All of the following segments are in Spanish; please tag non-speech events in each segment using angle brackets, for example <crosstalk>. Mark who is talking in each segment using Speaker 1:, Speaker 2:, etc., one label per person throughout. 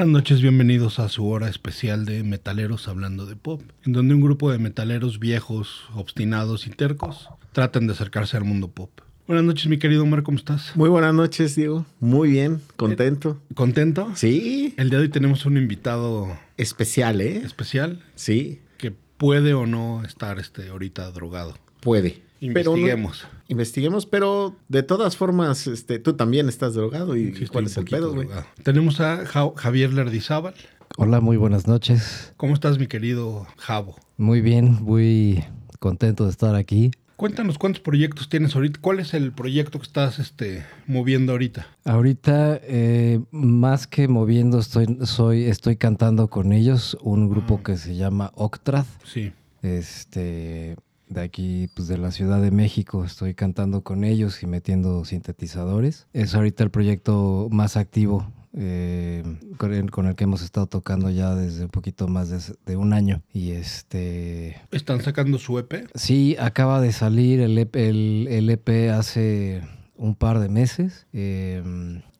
Speaker 1: Buenas noches, bienvenidos a su hora especial de Metaleros hablando de pop, en donde un grupo de metaleros viejos, obstinados y tercos tratan de acercarse al mundo pop. Buenas noches, mi querido Omar, ¿cómo estás?
Speaker 2: Muy buenas noches, Diego. Muy bien, contento.
Speaker 1: ¿Contento?
Speaker 2: Sí,
Speaker 1: El día de hoy tenemos un invitado
Speaker 2: especial, ¿eh?
Speaker 1: especial
Speaker 2: Sí,
Speaker 1: que puede o no estar este, ahorita drogado.
Speaker 2: puede. Pero no-
Speaker 1: Investiguemos.
Speaker 2: investiguemos, pero de todas formas, este, tú también estás drogado. ¿Y
Speaker 1: Sí,
Speaker 2: cuál es el pedo, güey?
Speaker 1: drogado. Tenemos a Ja- Javier Lerdizábal.
Speaker 3: Hola, muy buenas noches.
Speaker 1: ¿Cómo estás, mi querido Javo?
Speaker 3: Muy bien, muy contento de estar aquí.
Speaker 1: Cuéntanos cuántos proyectos tienes ahorita. ¿Cuál es el proyecto que estás este, moviendo ahorita?
Speaker 3: Ahorita, eh, más que moviendo, estoy, soy, estoy cantando con ellos, un grupo
Speaker 1: Ah.
Speaker 3: que se llama Octrad,
Speaker 1: Sí.
Speaker 3: este, de aquí, pues de la Ciudad de México. Estoy cantando con ellos y metiendo sintetizadores. Es ahorita el proyecto más activo. eh, con, el, con el que hemos estado tocando ya desde un poquito más de, de un año y este
Speaker 1: ¿Están sacando su EP?
Speaker 3: Sí, acaba de salir el EP, el, el EP hace un par de meses. eh,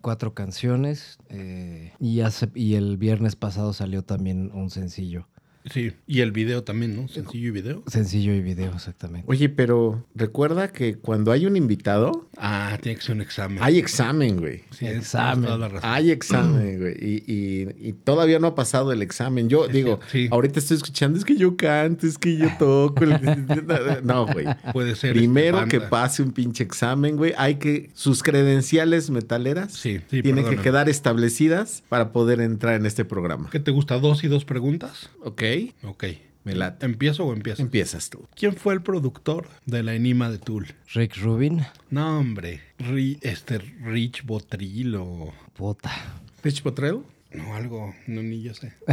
Speaker 3: cuatro canciones. eh, y, hace, y el viernes pasado salió también un sencillo.
Speaker 1: Sí. Y el video también, ¿no? Sencillo y video.
Speaker 3: Sencillo y video, exactamente.
Speaker 2: Oye, pero recuerda que cuando hay un invitado,
Speaker 1: Ah, tiene que ser un examen.
Speaker 2: hay examen, güey.
Speaker 1: Sí,
Speaker 3: examen.
Speaker 1: tienes toda la razón.
Speaker 2: Hay examen, güey. Y, y- y todavía no ha pasado el examen. Yo
Speaker 1: Es
Speaker 2: digo,
Speaker 1: sí.
Speaker 2: ahorita estoy escuchando, es que yo canto, es que yo toco. <laughs> no, güey.
Speaker 1: Puede ser.
Speaker 2: Primero
Speaker 1: este,
Speaker 2: que pase un pinche examen, güey. Hay que. Sus credenciales metaleras
Speaker 1: Sí, sí,
Speaker 2: tienen
Speaker 1: perdóname.
Speaker 2: que quedar establecidas para poder entrar en este programa.
Speaker 1: ¿Qué te gusta? ¿Dos y dos preguntas?
Speaker 2: Ok.
Speaker 1: Ok.
Speaker 2: Me late.
Speaker 1: ¿Empiezo o empiezo?
Speaker 2: Empiezas tú.
Speaker 1: ¿Quién fue el productor de la enima de Tool?
Speaker 3: Rick Rubin,
Speaker 1: No, hombre. Ri- este Rich Botril o...
Speaker 3: puta.
Speaker 2: Rich Potrero.
Speaker 1: No, algo. No, ni yo sé. <laughs>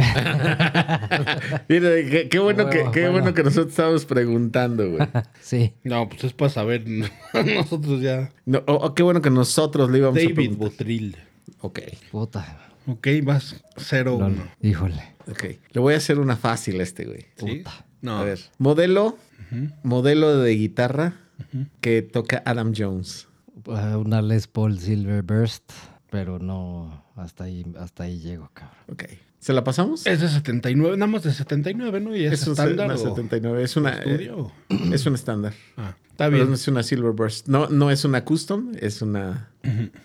Speaker 2: Mira, qué, qué bueno, que, qué
Speaker 3: bueno.
Speaker 2: bueno que nosotros estábamos preguntando, güey. <laughs>
Speaker 3: Sí,
Speaker 1: No, pues es para saber. <laughs> Nosotros ya...
Speaker 2: No, o- o qué bueno que nosotros le íbamos a
Speaker 1: David
Speaker 2: preguntar.
Speaker 1: Botril.
Speaker 2: Ok,
Speaker 3: puta.
Speaker 1: Ok, vas 0-1.
Speaker 3: Lol. Híjole.
Speaker 2: ok. Le voy a hacer una fácil a este, güey.
Speaker 1: ¿Sí?
Speaker 3: Puta.
Speaker 1: No.
Speaker 2: A ver. Modelo, modelo de guitarra que toca Adam Jones.
Speaker 3: Uh, Una Les Paul Silver Burst, pero no, hasta ahí, hasta ahí llego, cabrón.
Speaker 2: Ok. ¿Se la pasamos?
Speaker 1: Es de 79, nada más de 79, ¿no? Y es,
Speaker 2: Es un
Speaker 1: estándar.
Speaker 2: una
Speaker 1: o
Speaker 2: 79. Es una,
Speaker 1: estudio.
Speaker 2: eh, es un estándar.
Speaker 1: Ah, está
Speaker 2: Pero
Speaker 1: bien.
Speaker 2: no es una Silver Burst. No, no es una custom, es una.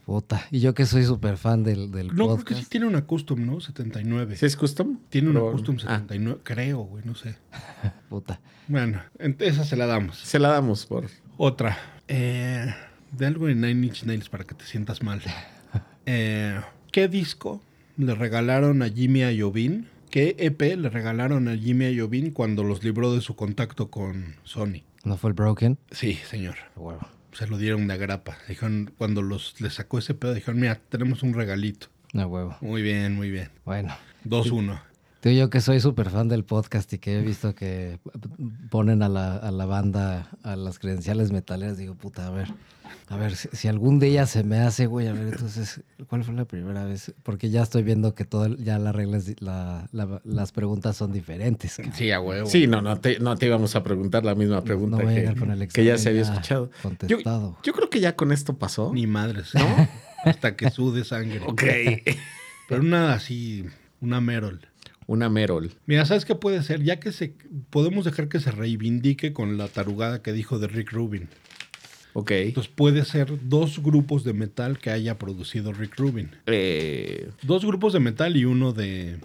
Speaker 3: Puta. Y yo que soy súper fan del, del
Speaker 1: No, creo que
Speaker 3: podcast.
Speaker 1: sí tiene una custom, ¿no? 79.
Speaker 2: ¿Sí es custom?
Speaker 1: Tiene una
Speaker 2: Pero-
Speaker 1: custom
Speaker 2: Ah,
Speaker 1: 79, creo, güey, no sé. <laughs>
Speaker 3: Puta.
Speaker 1: Bueno, esa se la damos.
Speaker 2: se la damos por.
Speaker 1: Otra. Eh, de algo de Nine Inch Nails para que te sientas mal. <laughs> Eh, ¿Qué disco le regalaron a Jimmy Iovine? ¿Qué EP le regalaron a Jimmy Iovine cuando los libró de su contacto con Sony?
Speaker 3: ¿No fue el Broken?
Speaker 1: Sí, señor. Se lo dieron de agrapa. Dijeron, cuando los le sacó ese pedo, dijeron, mira, tenemos un regalito.
Speaker 3: No huevo.
Speaker 1: Muy bien, muy bien.
Speaker 3: Bueno.
Speaker 1: 2-1.
Speaker 3: Tú yo que soy súper fan del podcast y que he visto que ponen a la, a la banda a las credenciales metaleras, digo, puta, a ver, a ver, si, si algún día se me hace, güey, a ver, entonces, ¿cuál fue la primera vez? Porque ya estoy viendo que todo, ya las reglas, la- la- las preguntas son diferentes.
Speaker 1: Sí, a huevo.
Speaker 2: Sí, no, no te, no te íbamos a preguntar la misma pregunta
Speaker 3: no voy a
Speaker 2: que,
Speaker 3: llegar con el
Speaker 2: que ya se había escuchado. Yo,
Speaker 3: contestado.
Speaker 2: yo creo que ya con esto pasó.
Speaker 1: Ni madres, ¿no? Hasta que sude sangre.
Speaker 2: Ok.
Speaker 1: Pero una así, una Merol.
Speaker 2: Una Merol.
Speaker 1: Mira, ¿sabes qué puede ser? Ya que se podemos dejar que se reivindique con la tarugada que dijo de Rick Rubin.
Speaker 2: Ok.
Speaker 1: Entonces puede ser dos grupos de metal que haya producido Rick Rubin.
Speaker 2: Eh,
Speaker 1: Dos grupos de metal y uno de,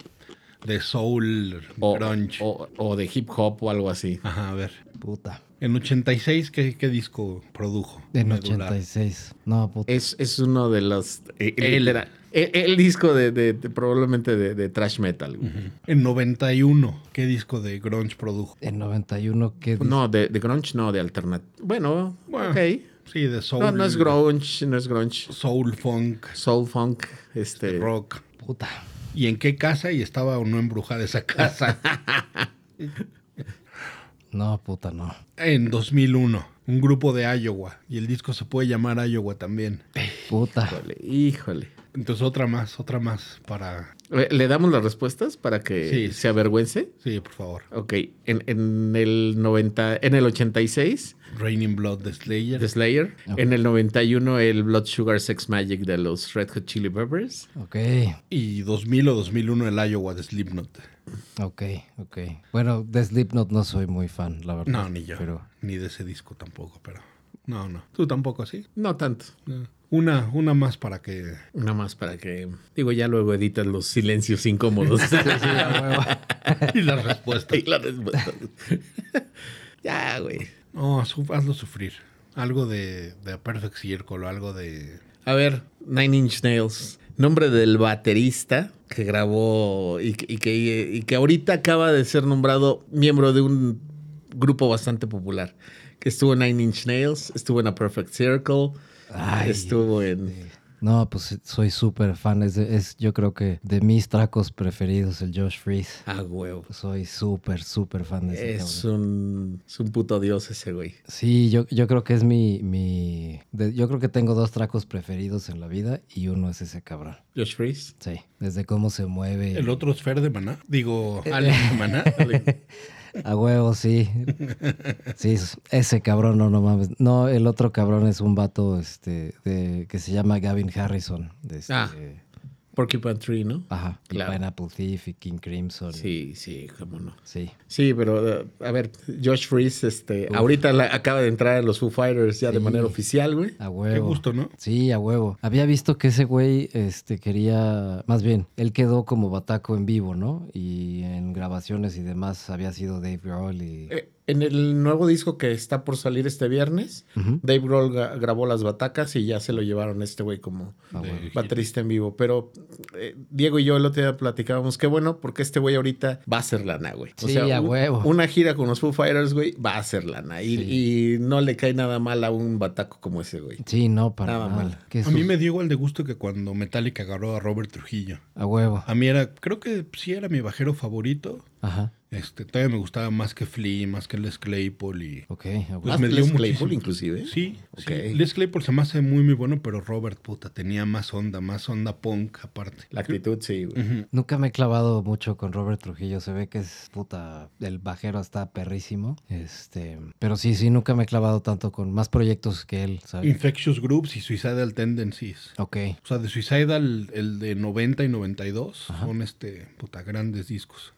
Speaker 1: de soul,
Speaker 2: o,
Speaker 1: grunge.
Speaker 2: o- o de hip hop o algo así.
Speaker 1: Ajá, a ver.
Speaker 3: Puta.
Speaker 1: En 86, ¿qué, qué disco produjo?
Speaker 3: En
Speaker 1: Medular.
Speaker 3: 86. No, puta.
Speaker 2: Es, es uno de los. eh,
Speaker 1: El-
Speaker 2: el, el disco de, de- de- probablemente de, de thrash metal. güey.
Speaker 1: Ujú. En 91, ¿qué disco de grunge produjo?
Speaker 3: En 91, ¿qué dice?
Speaker 2: No, de, de grunge, no, de alternativo. Bueno,
Speaker 1: Bueno,
Speaker 2: ok.
Speaker 1: Sí, de soul.
Speaker 2: No, no es grunge, no es grunge.
Speaker 1: Soul funk,
Speaker 2: Soul funk, este.
Speaker 1: rock.
Speaker 3: Puta.
Speaker 1: ¿Y en qué casa? Y estaba o no embrujada esa casa. <laughs>
Speaker 3: No, puta, no.
Speaker 1: En 2001, un grupo de Iowa. Y el disco se puede llamar Iowa también.
Speaker 3: Puta.
Speaker 2: Híjole, híjole.
Speaker 1: Entonces otra más, otra más para...
Speaker 2: ¿Le le damos las respuestas para que
Speaker 1: Sí.
Speaker 2: se avergüence?
Speaker 1: Sí, por favor.
Speaker 2: Ok, en, en el 90, en el 86,
Speaker 1: Raining Blood de Slayer.
Speaker 2: The Slayer. En el 91, el Blood Sugar Sex Magic de los Red Hot Chili Peppers.
Speaker 3: Ok,
Speaker 1: Y 2000 o 2001 el Iowa de Slipknot.
Speaker 3: ok, ok. Bueno, de Slipknot no soy muy fan, la verdad.
Speaker 1: No, ni yo.
Speaker 3: Pero
Speaker 1: Ni de ese disco tampoco, pero... No, no. ¿Tú tampoco así?
Speaker 2: No tanto.
Speaker 1: No. Una, una más para que...
Speaker 2: Nada más para que, digo, ya luego editas los silencios incómodos. <laughs>
Speaker 1: y las respuestas.
Speaker 2: y la respuesta. <laughs> ya, güey.
Speaker 1: No, hazlo sufrir. Algo de, de Perfect Circle o algo de...
Speaker 2: A ver, Nine Inch Nails. Nombre del baterista que grabó y, que- y que, y que ahorita acaba de ser nombrado miembro de un grupo bastante popular. Que estuvo en Nine Inch Nails, estuvo en A Perfect Circle,
Speaker 3: Ay,
Speaker 2: estuvo en...
Speaker 3: no, pues soy súper fan. Es, es yo creo que de mis tracos preferidos, el Josh Freeze.
Speaker 2: Ah, huevo.
Speaker 3: Soy súper, súper fan de ese
Speaker 2: Es
Speaker 3: cabrón.
Speaker 2: un, es un puto dios ese güey.
Speaker 3: Sí, yo, yo creo que es mi... mi de- yo creo que tengo dos tracos preferidos en la vida y uno es ese cabrón.
Speaker 2: Josh Freeze.
Speaker 3: Sí, desde cómo se mueve.
Speaker 1: El otro es Fer de Maná. Digo, Alex de Maná. <laughs>
Speaker 3: A huevo, sí. Sí, es- ese cabrón, no, no mames. No, el otro cabrón es un vato este, de, que se llama Gavin Harrison. de este,
Speaker 2: Ah. Porcupine Tree, ¿no?
Speaker 3: Ajá, y
Speaker 2: Claro.
Speaker 3: Pineapple Thief y King Crimson.
Speaker 2: Sí, sí, cómo no.
Speaker 3: Sí.
Speaker 2: Sí, pero uh, a ver, Josh Freeze, este, ahorita la- acaba de entrar a los Foo Fighters ya de manera oficial, güey.
Speaker 3: A huevo.
Speaker 1: Qué gusto, ¿no?
Speaker 3: Sí, a huevo. Había visto que ese güey este, quería, más bien, él quedó como bataco en vivo, ¿no? Y en grabaciones y demás había sido Dave Grohl y...
Speaker 2: Eh, en el nuevo disco que está por salir este viernes. Dave Grohl grabó las batacas y ya se lo llevaron a este güey como
Speaker 3: A.
Speaker 1: De-
Speaker 2: baterista en vivo. Pero eh, Diego y yo el otro día platicábamos, qué bueno, porque este güey ahorita va a ser lana, güey.
Speaker 3: Sí, a
Speaker 2: un-
Speaker 3: huevo.
Speaker 2: Una gira con los Foo Fighters, güey, va a ser lana. Y,
Speaker 3: Sí.
Speaker 2: y no le cae nada mal a un bataco como ese, güey.
Speaker 3: Sí, no, para
Speaker 2: Nada
Speaker 3: nada.
Speaker 2: mal.
Speaker 3: Que
Speaker 1: A mí me dio igual de gusto que cuando Metallica agarró a Robert Trujillo.
Speaker 3: A huevo.
Speaker 1: A mí era, creo que sí era mi bajero favorito.
Speaker 3: Ajá.
Speaker 1: Este, todavía me gustaba más que Flea, más que Les Claypool y...
Speaker 3: Ok, huevo.
Speaker 1: Pues
Speaker 2: Más
Speaker 1: me dio
Speaker 2: Les
Speaker 1: muchísimo.
Speaker 2: Claypool, inclusive.
Speaker 1: Sí,
Speaker 2: Ok.
Speaker 1: sí. Les Claypool se me hace muy, muy bueno, pero Robert, puta, tenía más onda, más onda punk aparte.
Speaker 2: La actitud, sí, güey.
Speaker 3: Nunca me he clavado mucho con Robert Trujillo. Se ve que es puta. El bajero está perrísimo. Este. Pero sí, sí, nunca me he clavado tanto con más proyectos que él, ¿sabes?
Speaker 1: Infectious Groups y Suicidal Tendencies.
Speaker 3: Ok.
Speaker 1: O sea, de Suicidal, el de 90 y 92, son este, puta, grandes discos.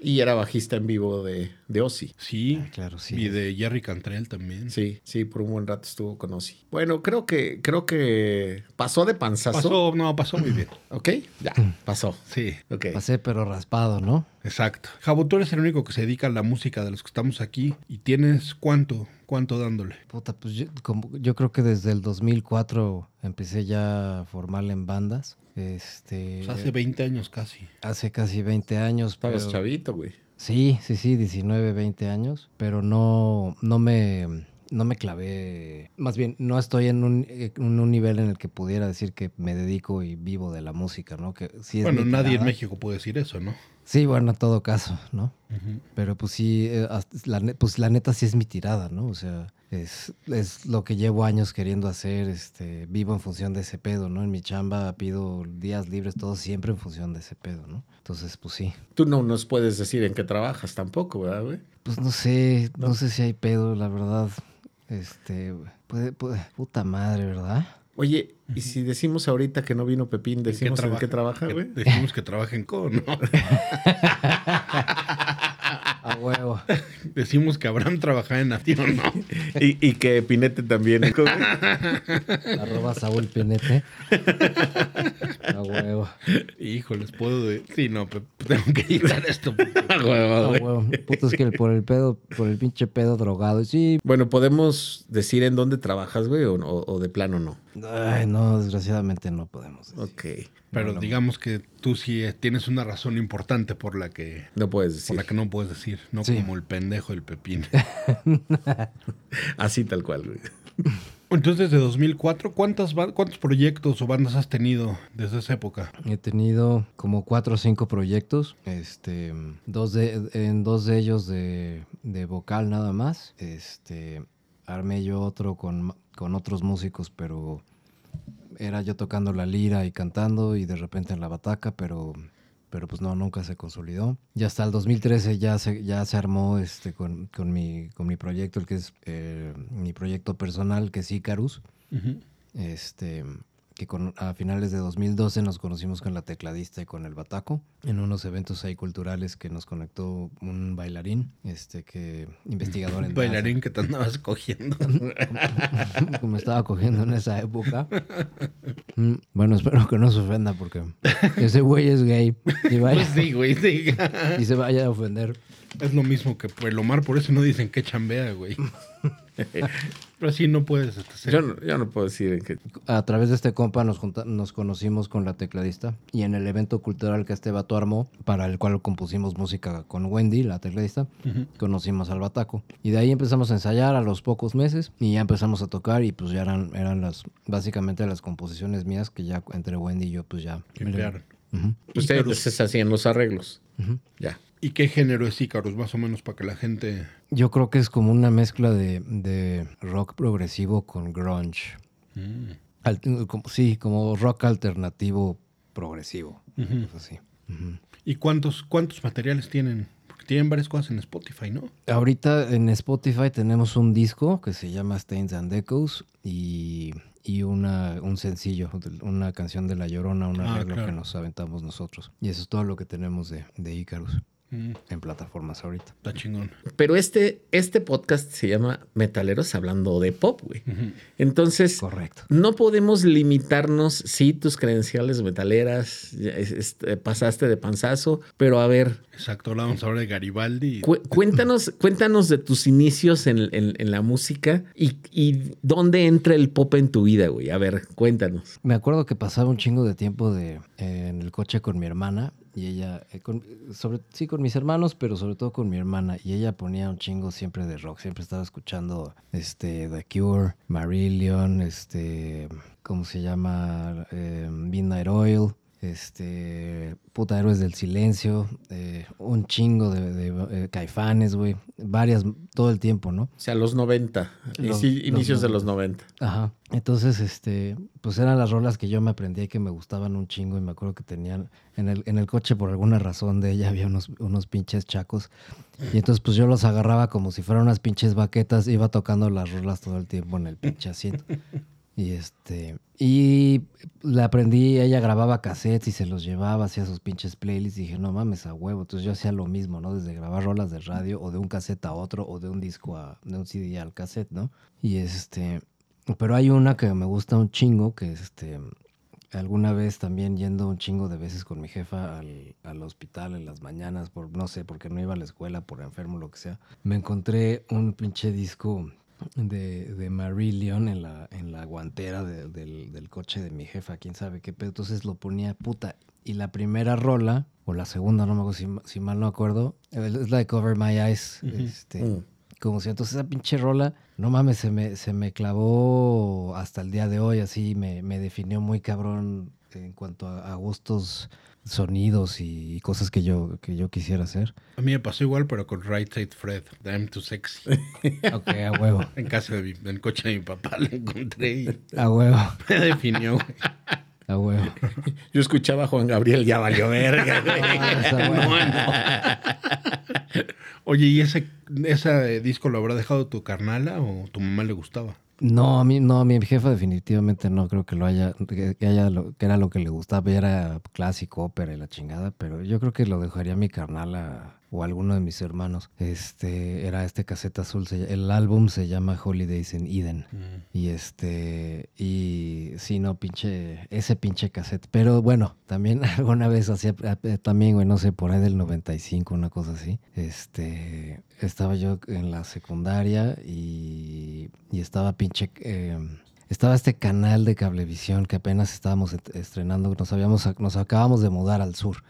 Speaker 2: Y era bajista en vivo de, de Ozzy.
Speaker 1: Sí,
Speaker 3: Claro, sí.
Speaker 1: y de Jerry Cantrell también.
Speaker 2: Sí, sí, por un buen rato estuvo con Ozzy. Bueno, creo que, creo que pasó de panzazo.
Speaker 1: Pasó, no, pasó muy bien.
Speaker 2: ¿Ok? Ya, pasó.
Speaker 1: Sí,
Speaker 2: Ok.
Speaker 3: Pasé, pero raspado, ¿no?
Speaker 1: exacto. Jabo, tú eres el único que se dedica a la música de los que estamos aquí. ¿Y tienes cuánto, cuánto dándole?
Speaker 3: Puta, pues yo, como- yo creo que desde el 2004 empecé ya a formarle en bandas. Este.
Speaker 1: Pues hace 20 años casi.
Speaker 3: hace casi 20 años.
Speaker 2: Estabas
Speaker 3: pero-
Speaker 2: chavito, güey.
Speaker 3: Sí, sí, sí, 19, 20 años, pero no, no me, no me clavé, más bien, no estoy en un, en un nivel en el que pudiera decir que me dedico y vivo de la música, ¿no? Que sí es
Speaker 1: bueno, nadie en. México puede decir eso, ¿no?
Speaker 3: Sí, bueno, en todo caso, ¿no? Pero pues sí, eh, la, pues la neta sí es mi tirada, ¿no? O sea, es, es lo que llevo años queriendo hacer, este, vivo en función de ese pedo, ¿no? En mi chamba pido días libres, todo siempre en función de ese pedo, ¿no? Entonces, pues sí.
Speaker 2: Tú no nos puedes decir en qué trabajas tampoco, ¿verdad, güey?
Speaker 3: Pues no sé, no, sé si hay pedo, la verdad. Este, puede, puede- puta madre, ¿verdad?
Speaker 2: Oye, y si decimos ahorita que no vino Pepín, decimos en qué trabaja,
Speaker 1: Que-
Speaker 2: güey.
Speaker 1: Decimos que trabajen con, ¿no? <laughs>
Speaker 3: A huevo.
Speaker 1: Decimos que Abraham trabaja en Nación, ¿no? <laughs>
Speaker 2: Y, y que Pinete también. <laughs>
Speaker 3: Arroba Saúl Pinete. <laughs> A huevo.
Speaker 1: Híjoles, puedo... de- Sí, no, pe- tengo que editar esto.
Speaker 2: A huevo,
Speaker 3: A huevo. Puto es que el- por el pedo, por el pinche pedo drogado. Sí.
Speaker 2: Bueno, ¿podemos decir en dónde trabajas, güey? O, o- o de plano no.
Speaker 3: Ay, no, desgraciadamente no podemos. decir.
Speaker 2: Ok.
Speaker 1: Pero
Speaker 3: No, no.
Speaker 1: digamos que tú sí eh, tienes una razón importante por la que...
Speaker 2: No puedes
Speaker 1: Por
Speaker 2: decir.
Speaker 1: la que no puedes decir, no
Speaker 3: Sí.
Speaker 1: como el pendejo del pepín. <laughs>
Speaker 2: Así tal cual.
Speaker 1: Entonces, desde 2004, ¿cuántas, ¿cuántos proyectos o bandas has tenido desde esa época?
Speaker 3: He tenido como cuatro o cinco proyectos, este, dos de, en dos de ellos de, de vocal nada más. Este, armé yo otro con, con otros músicos, pero era yo tocando la lira y cantando y de repente en la bataca, pero, pero pues no, nunca se consolidó. Y hasta el 2013 ya se, ya se armó este, con, con, mi, con mi proyecto, el que es eh, mi proyecto personal, que es Icarus este que con- a finales de 2012 nos conocimos con la tecladista y con el bataco en unos eventos ahí culturales que nos conectó un bailarín, este que investigador en <laughs>
Speaker 1: bailarín que te andabas cogiendo. <laughs>
Speaker 3: como estaba cogiendo en esa época. Mm, Bueno, espero que no se ofenda porque ese güey es gay y, <laughs> vaya-
Speaker 1: Pues sí, güey, sí.
Speaker 3: y se vaya a ofender.
Speaker 1: Es lo mismo que el Omar, por eso no dicen que chambea, güey. <laughs> Pero así no puedes este, ser.
Speaker 2: Yo no, yo no puedo decir en qué.
Speaker 3: A través de este compa nos, junta- nos conocimos con la tecladista y en el evento cultural que este vato armó, para el cual compusimos música con Wendy, la tecladista, conocimos al bataco. Y de ahí empezamos a ensayar a los pocos meses y ya empezamos a tocar y pues ya eran, eran las, básicamente las composiciones mías que ya entre Wendy y yo pues ya...
Speaker 1: Limpiaron. Icarus.
Speaker 2: se hacían los arreglos. Ya.
Speaker 1: ¿Y qué género es Icarus, más o menos, para que la gente...
Speaker 3: Yo creo que es como una mezcla de, de rock progresivo con grunge.
Speaker 1: Mm.
Speaker 3: Al- como- sí, como rock alternativo progresivo. Así.
Speaker 1: ¿Y cuántos, cuántos materiales tienen? Porque tienen varias cosas en Spotify, ¿no?
Speaker 3: Ahorita en Spotify tenemos un disco que se llama Stains and Echoes y, y una, un sencillo, una canción de La Llorona, un
Speaker 1: Ah,
Speaker 3: arreglo
Speaker 1: claro.
Speaker 3: que nos aventamos nosotros. Y eso es todo lo que tenemos de, de Icarus
Speaker 1: Mm,
Speaker 3: en plataformas ahorita.
Speaker 1: está chingón.
Speaker 2: Pero este, este podcast se llama Metaleros hablando de pop, güey. Entonces,
Speaker 3: Correcto.
Speaker 2: no podemos limitarnos, sí, tus credenciales metaleras, ya es- es- pasaste de panzazo, pero a ver,
Speaker 1: Exacto, hablábamos ahora de Garibaldi.
Speaker 2: cu- cuéntanos, cuéntanos de tus inicios en, en- en la música y, y dónde entra el pop en tu vida, güey. A ver, cuéntanos.
Speaker 3: Me acuerdo que pasaba un chingo de tiempo de, en el coche con mi hermana y ella, eh, con- sobre, sí con mis hermanos, pero sobre todo con mi hermana y ella ponía un chingo siempre de rock, siempre estaba escuchando este The Cure, Marillion, este, ¿cómo se llama? Eh, Midnight Oil. Este, puta héroes del silencio, eh, un chingo de, de, eh, caifanes, güey, varias, todo el tiempo, ¿no?
Speaker 2: O sea, los 90,
Speaker 3: Los-
Speaker 2: inici- inicios
Speaker 3: los
Speaker 2: de los 90.
Speaker 3: Ajá. Entonces, este, pues eran las rolas que yo me aprendía y que me gustaban un chingo. Y me acuerdo que tenían en el, en el coche, por alguna razón de ella, había unos, unos pinches chacos. Y entonces, pues yo los agarraba como si fueran unas pinches baquetas, iba tocando las rolas todo el tiempo en el pinche asiento. Y este, y le aprendí, ella grababa cassettes y se los llevaba, hacía sus pinches playlists. Y dije, no mames, a huevo. Entonces yo hacía lo mismo, ¿no? Desde grabar rolas de radio o de un cassette a otro o de un disco a, de un CD al cassette, ¿no? Y este, pero hay una que me gusta un chingo, que este, alguna vez también yendo un chingo de veces con mi jefa al, al hospital en las mañanas, por no sé, porque no iba a la escuela, por enfermo, lo que sea, me encontré un pinche disco de, de Marillion en la, en la guantera de- del, del coche de mi jefa, quién sabe qué pedo. Entonces lo ponía puta. Y la primera rola, o la segunda, no me acuerdo si, si mal no acuerdo, es la de Cover My Eyes. este,
Speaker 2: Mm.
Speaker 3: como si entonces esa pinche rola, no mames, se me, se me clavó hasta el día de hoy, así me, me definió muy cabrón en cuanto a, a gustos, sonidos y cosas que yo, que yo quisiera hacer.
Speaker 1: A mí me pasó igual, pero con Right Side Fred. I'm too sexy. <laughs>
Speaker 3: Ok, a huevo,
Speaker 1: En casa de mi, en el coche de mi papá lo encontré y
Speaker 3: a huevo,
Speaker 1: me definió, güey.
Speaker 3: a huevo. <laughs>
Speaker 2: Yo escuchaba a Juan Gabriel, ya valió verga, güey.
Speaker 3: Ah.
Speaker 1: Oye, ¿y ese, ese disco lo habrá dejado tu carnala o tu mamá le gustaba?
Speaker 3: No, a mí, no, a mi jefa definitivamente no creo que lo haya, que, haya lo- que era lo que le gustaba, era clásico, ópera y la chingada, pero yo creo que lo dejaría mi carnal a- o alguno de mis hermanos. Este, era este caseta azul, se- el álbum se llama Holidays in Eden. Y este, y sí, no, pinche, ese pinche cassette. Pero bueno, también <laughs> alguna vez hacía, eh, también, güey, no sé, por ahí del 95, una cosa así. Este, estaba yo en la secundaria y, y estaba pinche, eh, estaba este canal de cablevisión que apenas estábamos est- estrenando, nos habíamos, nos acabamos de mudar al sur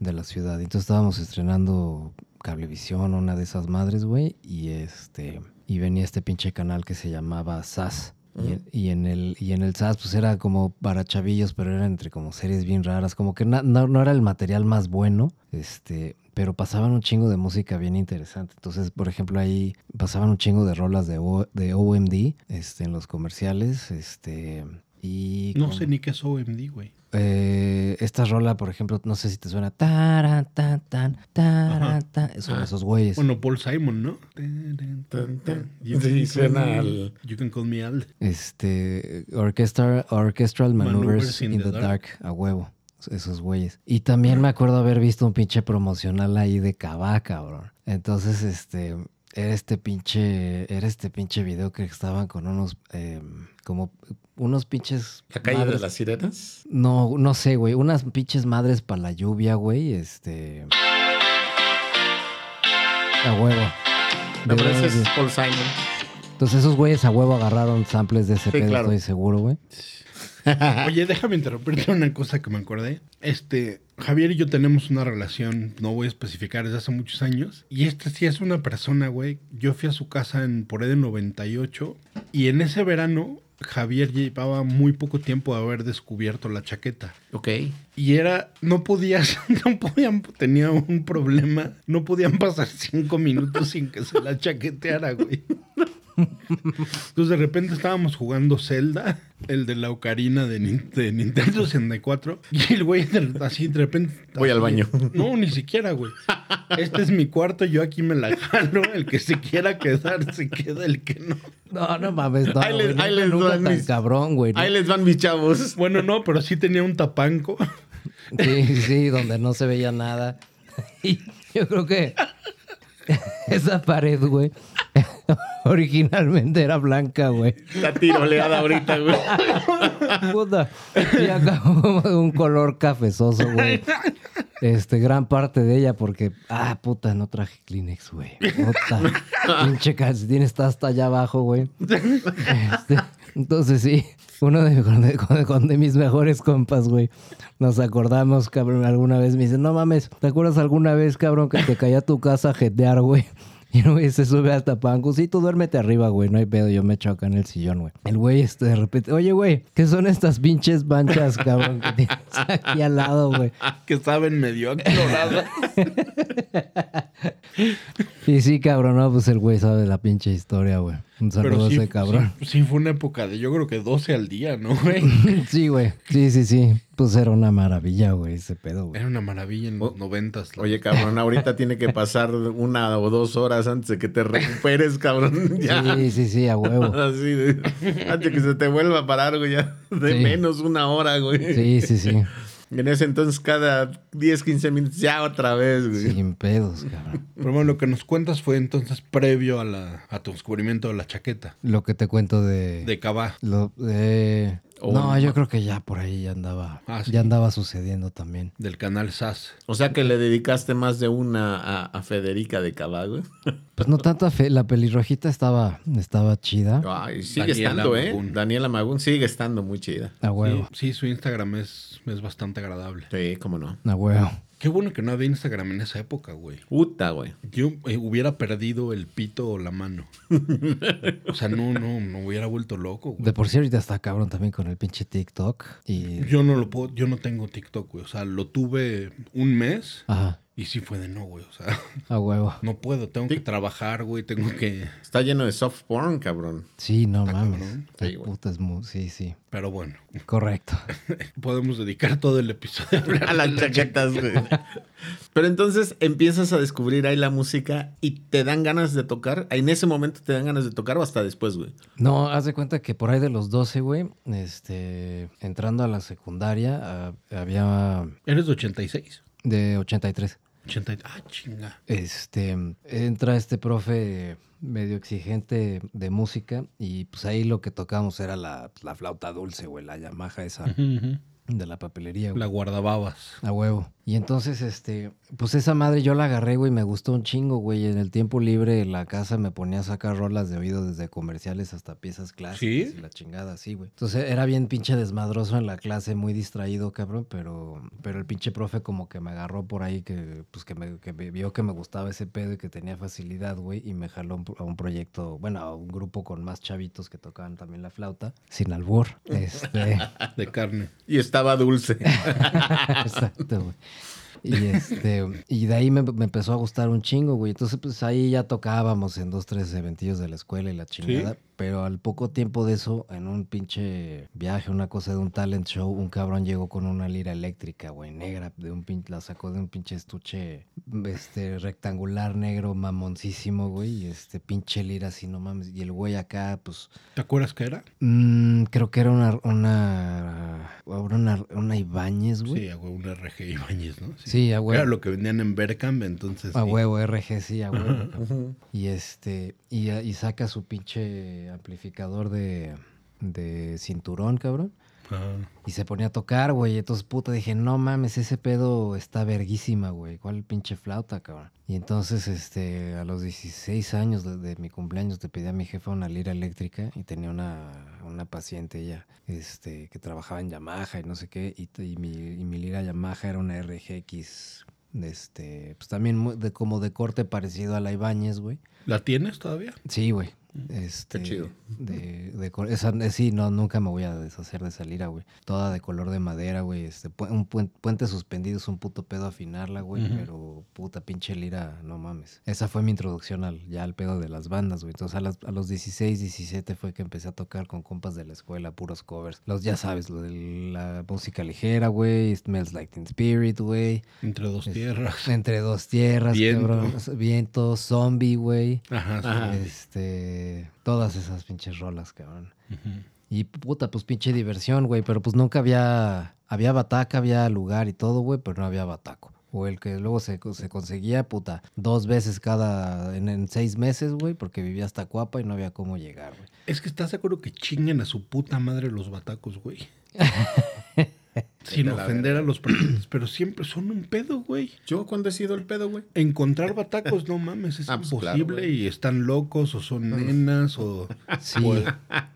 Speaker 3: de la ciudad. Entonces estábamos estrenando Cablevisión, una de esas madres, güey, y este y venía este pinche canal que se llamaba SAS. Y, en- y en el, y en el SAS, pues era como para chavillos, pero era entre como series bien raras. Como que no, no era el material más bueno, este, pero pasaban un chingo de música bien interesante. Entonces, por ejemplo, ahí pasaban un chingo de rolas de, O- de OMD este, en los comerciales. Este, y
Speaker 1: No
Speaker 3: con-
Speaker 1: sé ni qué es OMD, güey.
Speaker 3: eh, esta rola, por ejemplo, no sé si te suena. Taran, tan, tan, taran, tan. Son
Speaker 2: Ah.
Speaker 3: esos güeyes.
Speaker 1: Bueno, Paul Simon, ¿no?
Speaker 2: Sí,
Speaker 1: call
Speaker 2: suena
Speaker 1: me-
Speaker 2: al-
Speaker 1: You can call me Al.
Speaker 3: Este, orchestra, Orchestral Maneuvers,
Speaker 1: Maneuvers
Speaker 3: in, the, dark. a huevo. Esos güeyes. Y también me acuerdo haber visto un pinche promocional ahí de Cabá, cabrón. Entonces, este, era este pinche, era este pinche video que estaban con unos, eh, como unos pinches.
Speaker 2: ¿La calle de
Speaker 3: madres-
Speaker 2: las sirenas?
Speaker 3: No, no sé, güey. Unas pinches madres para la lluvia, güey. Este. A huevo.
Speaker 2: Ese
Speaker 3: De-
Speaker 2: es Paul Simon.
Speaker 3: Entonces esos güeyes a huevo agarraron samples de ese
Speaker 2: Sí,
Speaker 3: pedo,
Speaker 2: claro.
Speaker 3: estoy seguro, güey. <laughs>
Speaker 1: Oye, déjame interrumpirte una cosa que me acordé. Este, Javier y yo tenemos una relación, no voy a especificar, desde hace muchos años. Y este sí es una persona, güey. Yo fui a su casa en por ahí de 98. Y en ese verano, Javier llevaba muy poco tiempo de haber descubierto la chaqueta.
Speaker 2: Ok.
Speaker 1: Y era, no podías, <laughs> no podían, tenía un problema. No podían pasar cinco minutos sin que se la chaqueteara, güey. <laughs> Entonces de repente estábamos jugando Zelda, el de la ocarina de, Nin- de Nintendo 64. Y el güey así de repente... <laughs>
Speaker 2: Voy al baño.
Speaker 1: No, ni siquiera, güey. Este es mi cuarto, yo aquí me la jalo. El que se quiera quedar, se queda. El que no.
Speaker 3: No, no mames, no,
Speaker 2: Ahí les- ahí
Speaker 3: nunca tan
Speaker 2: mis-
Speaker 3: cabrón, güey. ¿no?
Speaker 2: Ahí les van mis chavos.
Speaker 1: Bueno, no, pero sí tenía un tapanco.
Speaker 3: Sí, sí, donde no se veía nada. <laughs> Y yo creo que <laughs> esa pared, güey, <laughs> originalmente era blanca, güey.
Speaker 2: Está tiroleada ahorita, güey. <laughs>
Speaker 3: Puta. Y acabó como de un color cafezoso, güey. Este, gran parte de ella porque, ah, puta, no traje Kleenex, güey. Puta. Pinche calcetín está hasta allá abajo, güey. Este, entonces sí, uno de, <laughs> de- de- mis mejores compas, güey. Nos acordamos, cabrón, alguna vez me dice, no mames, ¿te acuerdas alguna vez, cabrón, que te caía a tu casa a jetear, güey? <laughs> Y el güey se sube al tapanco. Sí, tú duérmete arriba, güey. No hay pedo. Yo me echo acá en el sillón, güey. El güey, este, de repente... Oye, güey, ¿qué son estas pinches manchas, cabrón, que tienes aquí al lado, güey? <laughs>
Speaker 1: que saben medio aclorada. <laughs>
Speaker 3: Y sí, cabrón, no, pues el güey sabe la pinche historia, güey. Un saludo a ese cabrón.
Speaker 1: Sí, sí fue una época de yo creo que 12 al día, ¿no, güey?
Speaker 3: Sí, güey. Sí, sí, sí. Pues era una maravilla, güey, ese pedo, güey.
Speaker 1: Era una maravilla en los
Speaker 2: Oh.
Speaker 1: noventas.
Speaker 2: Oye, cabrón, ahorita <laughs> tiene que pasar una o dos horas antes de que te recuperes, cabrón. <laughs> Ya.
Speaker 3: Sí, sí, sí, a huevo. <laughs>
Speaker 2: Así de, antes de que se te vuelva a parar, güey, ya de
Speaker 3: Sí.
Speaker 2: menos una hora, güey.
Speaker 3: Sí, sí, sí.
Speaker 2: En ese entonces, cada 10, 15 minutos, ya otra vez, güey.
Speaker 3: Sin pedos, cabrón.
Speaker 1: Pero bueno, lo que nos cuentas fue entonces previo a, la, a tu descubrimiento de la chaqueta
Speaker 3: Lo que te cuento de...
Speaker 1: de Cabá.
Speaker 3: Lo de...
Speaker 2: O
Speaker 3: no, yo creo que ya por ahí ya andaba...
Speaker 1: Ah, sí.
Speaker 3: Ya andaba sucediendo también.
Speaker 1: del canal SAS.
Speaker 2: O sea que le dedicaste más de una a, a Federica de güey. <laughs>
Speaker 3: Pues no tanto a fe, la pelirrojita estaba, estaba chida.
Speaker 2: Ay, sigue
Speaker 1: Daniela
Speaker 2: estando, ¿eh?
Speaker 1: Magún.
Speaker 2: Daniela Magún sigue estando muy chida.
Speaker 3: A huevo,
Speaker 1: Sí, sí, su Instagram es, es bastante agradable.
Speaker 2: Sí, cómo no.
Speaker 3: a huevo.
Speaker 1: Qué bueno que no había Instagram en esa época, güey.
Speaker 2: Puta, güey.
Speaker 1: Yo eh, hubiera perdido el pito o la mano. o sea, no, no, no hubiera vuelto loco, güey.
Speaker 3: De por sí ahorita está cabrón también con el pinche TikTok. Y...
Speaker 1: Yo no lo puedo, yo no tengo TikTok, güey. O sea, lo tuve un mes
Speaker 3: Ajá,
Speaker 1: y sí fue de no, güey. O sea, <laughs>
Speaker 3: a huevo.
Speaker 1: no puedo, tengo que trabajar, güey. Tengo que.
Speaker 2: Está lleno de soft porn, cabrón.
Speaker 3: Sí, no
Speaker 1: Está
Speaker 3: mames.
Speaker 1: cabrón.
Speaker 2: Sí, güey.
Speaker 3: puta es mu- Sí, sí.
Speaker 1: Pero bueno,
Speaker 3: Correcto. <laughs>
Speaker 1: podemos dedicar todo el episodio A <laughs>
Speaker 2: las chaquetas, güey. Pero entonces empiezas a descubrir ahí la música y te dan ganas de tocar. En ese momento te dan ganas de tocar o hasta después, güey.
Speaker 3: No, haz de cuenta que por ahí de los 12, güey, este, entrando a la secundaria, ah, había
Speaker 1: ¿Eres de 86?
Speaker 3: de 83.
Speaker 1: 80, ah, chinga.
Speaker 3: Este, entra este profe medio exigente de música y pues ahí lo que tocábamos era la, la flauta dulce, güey, la Yamaha esa. de la papelería, güey.
Speaker 1: La guardababas.
Speaker 3: A huevo. Y entonces, este, pues esa madre yo la agarré, güey, me gustó un chingo, güey. En el tiempo libre en la casa me ponía a sacar rolas de oído desde comerciales hasta piezas clásicas
Speaker 1: ¿Sí?
Speaker 3: y la chingada, sí, güey. Entonces era bien pinche desmadroso en la clase, muy distraído, cabrón, pero, pero el pinche profe como que me agarró por ahí, que, pues que me, que me vio que me gustaba ese pedo y que tenía facilidad, güey, y me jaló a un proyecto, bueno, a un grupo con más chavitos que tocaban también la flauta, sin albur. Este. <laughs>
Speaker 1: De carne.
Speaker 2: Y estaba dulce. <laughs>
Speaker 3: Exacto, güey. Y este, y de ahí me, me empezó a gustar un chingo, güey. Entonces, pues ahí ya tocábamos en dos, tres eventillos de la escuela y la chingada. Pero al poco tiempo de eso, en un pinche viaje, una cosa de un talent show, un cabrón llegó con una lira eléctrica, güey, negra, de un pin- la sacó de un pinche estuche este rectangular negro mamoncísimo, güey. Y este pinche lira así, no mames. Y el güey acá, pues,
Speaker 1: ¿Te acuerdas qué era?
Speaker 3: mm, creo que era una, una, una, una Ibáñez, güey.
Speaker 1: Sí, a huevo, un RG Ibáñez, ¿no?
Speaker 3: Sí, a huevo.
Speaker 1: Era lo que vendían en Berkham, entonces.
Speaker 3: A
Speaker 1: sí.
Speaker 3: huevo, RG, sí, a huevo. <laughs> y este, y, y saca su pinche amplificador de, de cinturón, cabrón.
Speaker 1: Ah,
Speaker 3: Y se ponía a tocar, güey. Entonces, puta, dije, no mames, ese pedo está verguísima, güey. ¿Cuál pinche flauta, cabrón? Y entonces, este, a los 16 años de, de mi cumpleaños, le pedí a mi jefa una lira eléctrica y tenía una, una paciente ella, este, que trabajaba en Yamaha y no sé qué. Y, y mi, y mi lira Yamaha era una RGX, este, pues también muy- de, como de corte parecido a la Ibáñez, güey.
Speaker 1: ¿La tienes todavía?
Speaker 3: Sí, güey. Este,
Speaker 2: chido.
Speaker 3: De, de esa, eh, sí, no, nunca me voy a deshacer de esa lira, güey. Toda de color de madera, güey. Este, un puen- puente suspendido es un puto pedo afinarla, güey. Pero puta pinche lira, no mames. Esa fue mi introducción al, ya al pedo de las bandas, güey. Entonces a, las- a los 16, 17 fue que empecé a tocar con compas de la escuela, puros covers. Los, ya sabes, lo de la música ligera, güey. Smells Like Teen Spirit, güey.
Speaker 1: Entre dos
Speaker 3: Es-
Speaker 1: tierras.
Speaker 3: Entre dos tierras,
Speaker 1: Viento.
Speaker 3: cabrón. Viento, zombie, güey.
Speaker 1: Ajá.
Speaker 3: Este, todas esas pinches rolas, cabrón.
Speaker 1: Ujú.
Speaker 3: Y puta, pues pinche diversión, güey, pero pues nunca había, había bataca, había lugar y todo, güey, pero no había bataco. O el que luego se, se conseguía, puta, dos veces cada, en, en seis meses, güey, porque vivía hasta Cuapa y no había cómo llegar, güey.
Speaker 1: Es que estás de acuerdo que chinguen a su puta madre los batacos, güey. <laughs> <laughs> Sin ofender a los presentes, pero siempre son un pedo, güey.
Speaker 2: ¿Yo cuándo he sido el pedo, güey?
Speaker 1: Encontrar batacos, no mames, es <laughs>
Speaker 2: Ah, pues,
Speaker 1: imposible
Speaker 2: claro,
Speaker 1: y están locos o son nenas o, <laughs>
Speaker 3: Sí.
Speaker 1: o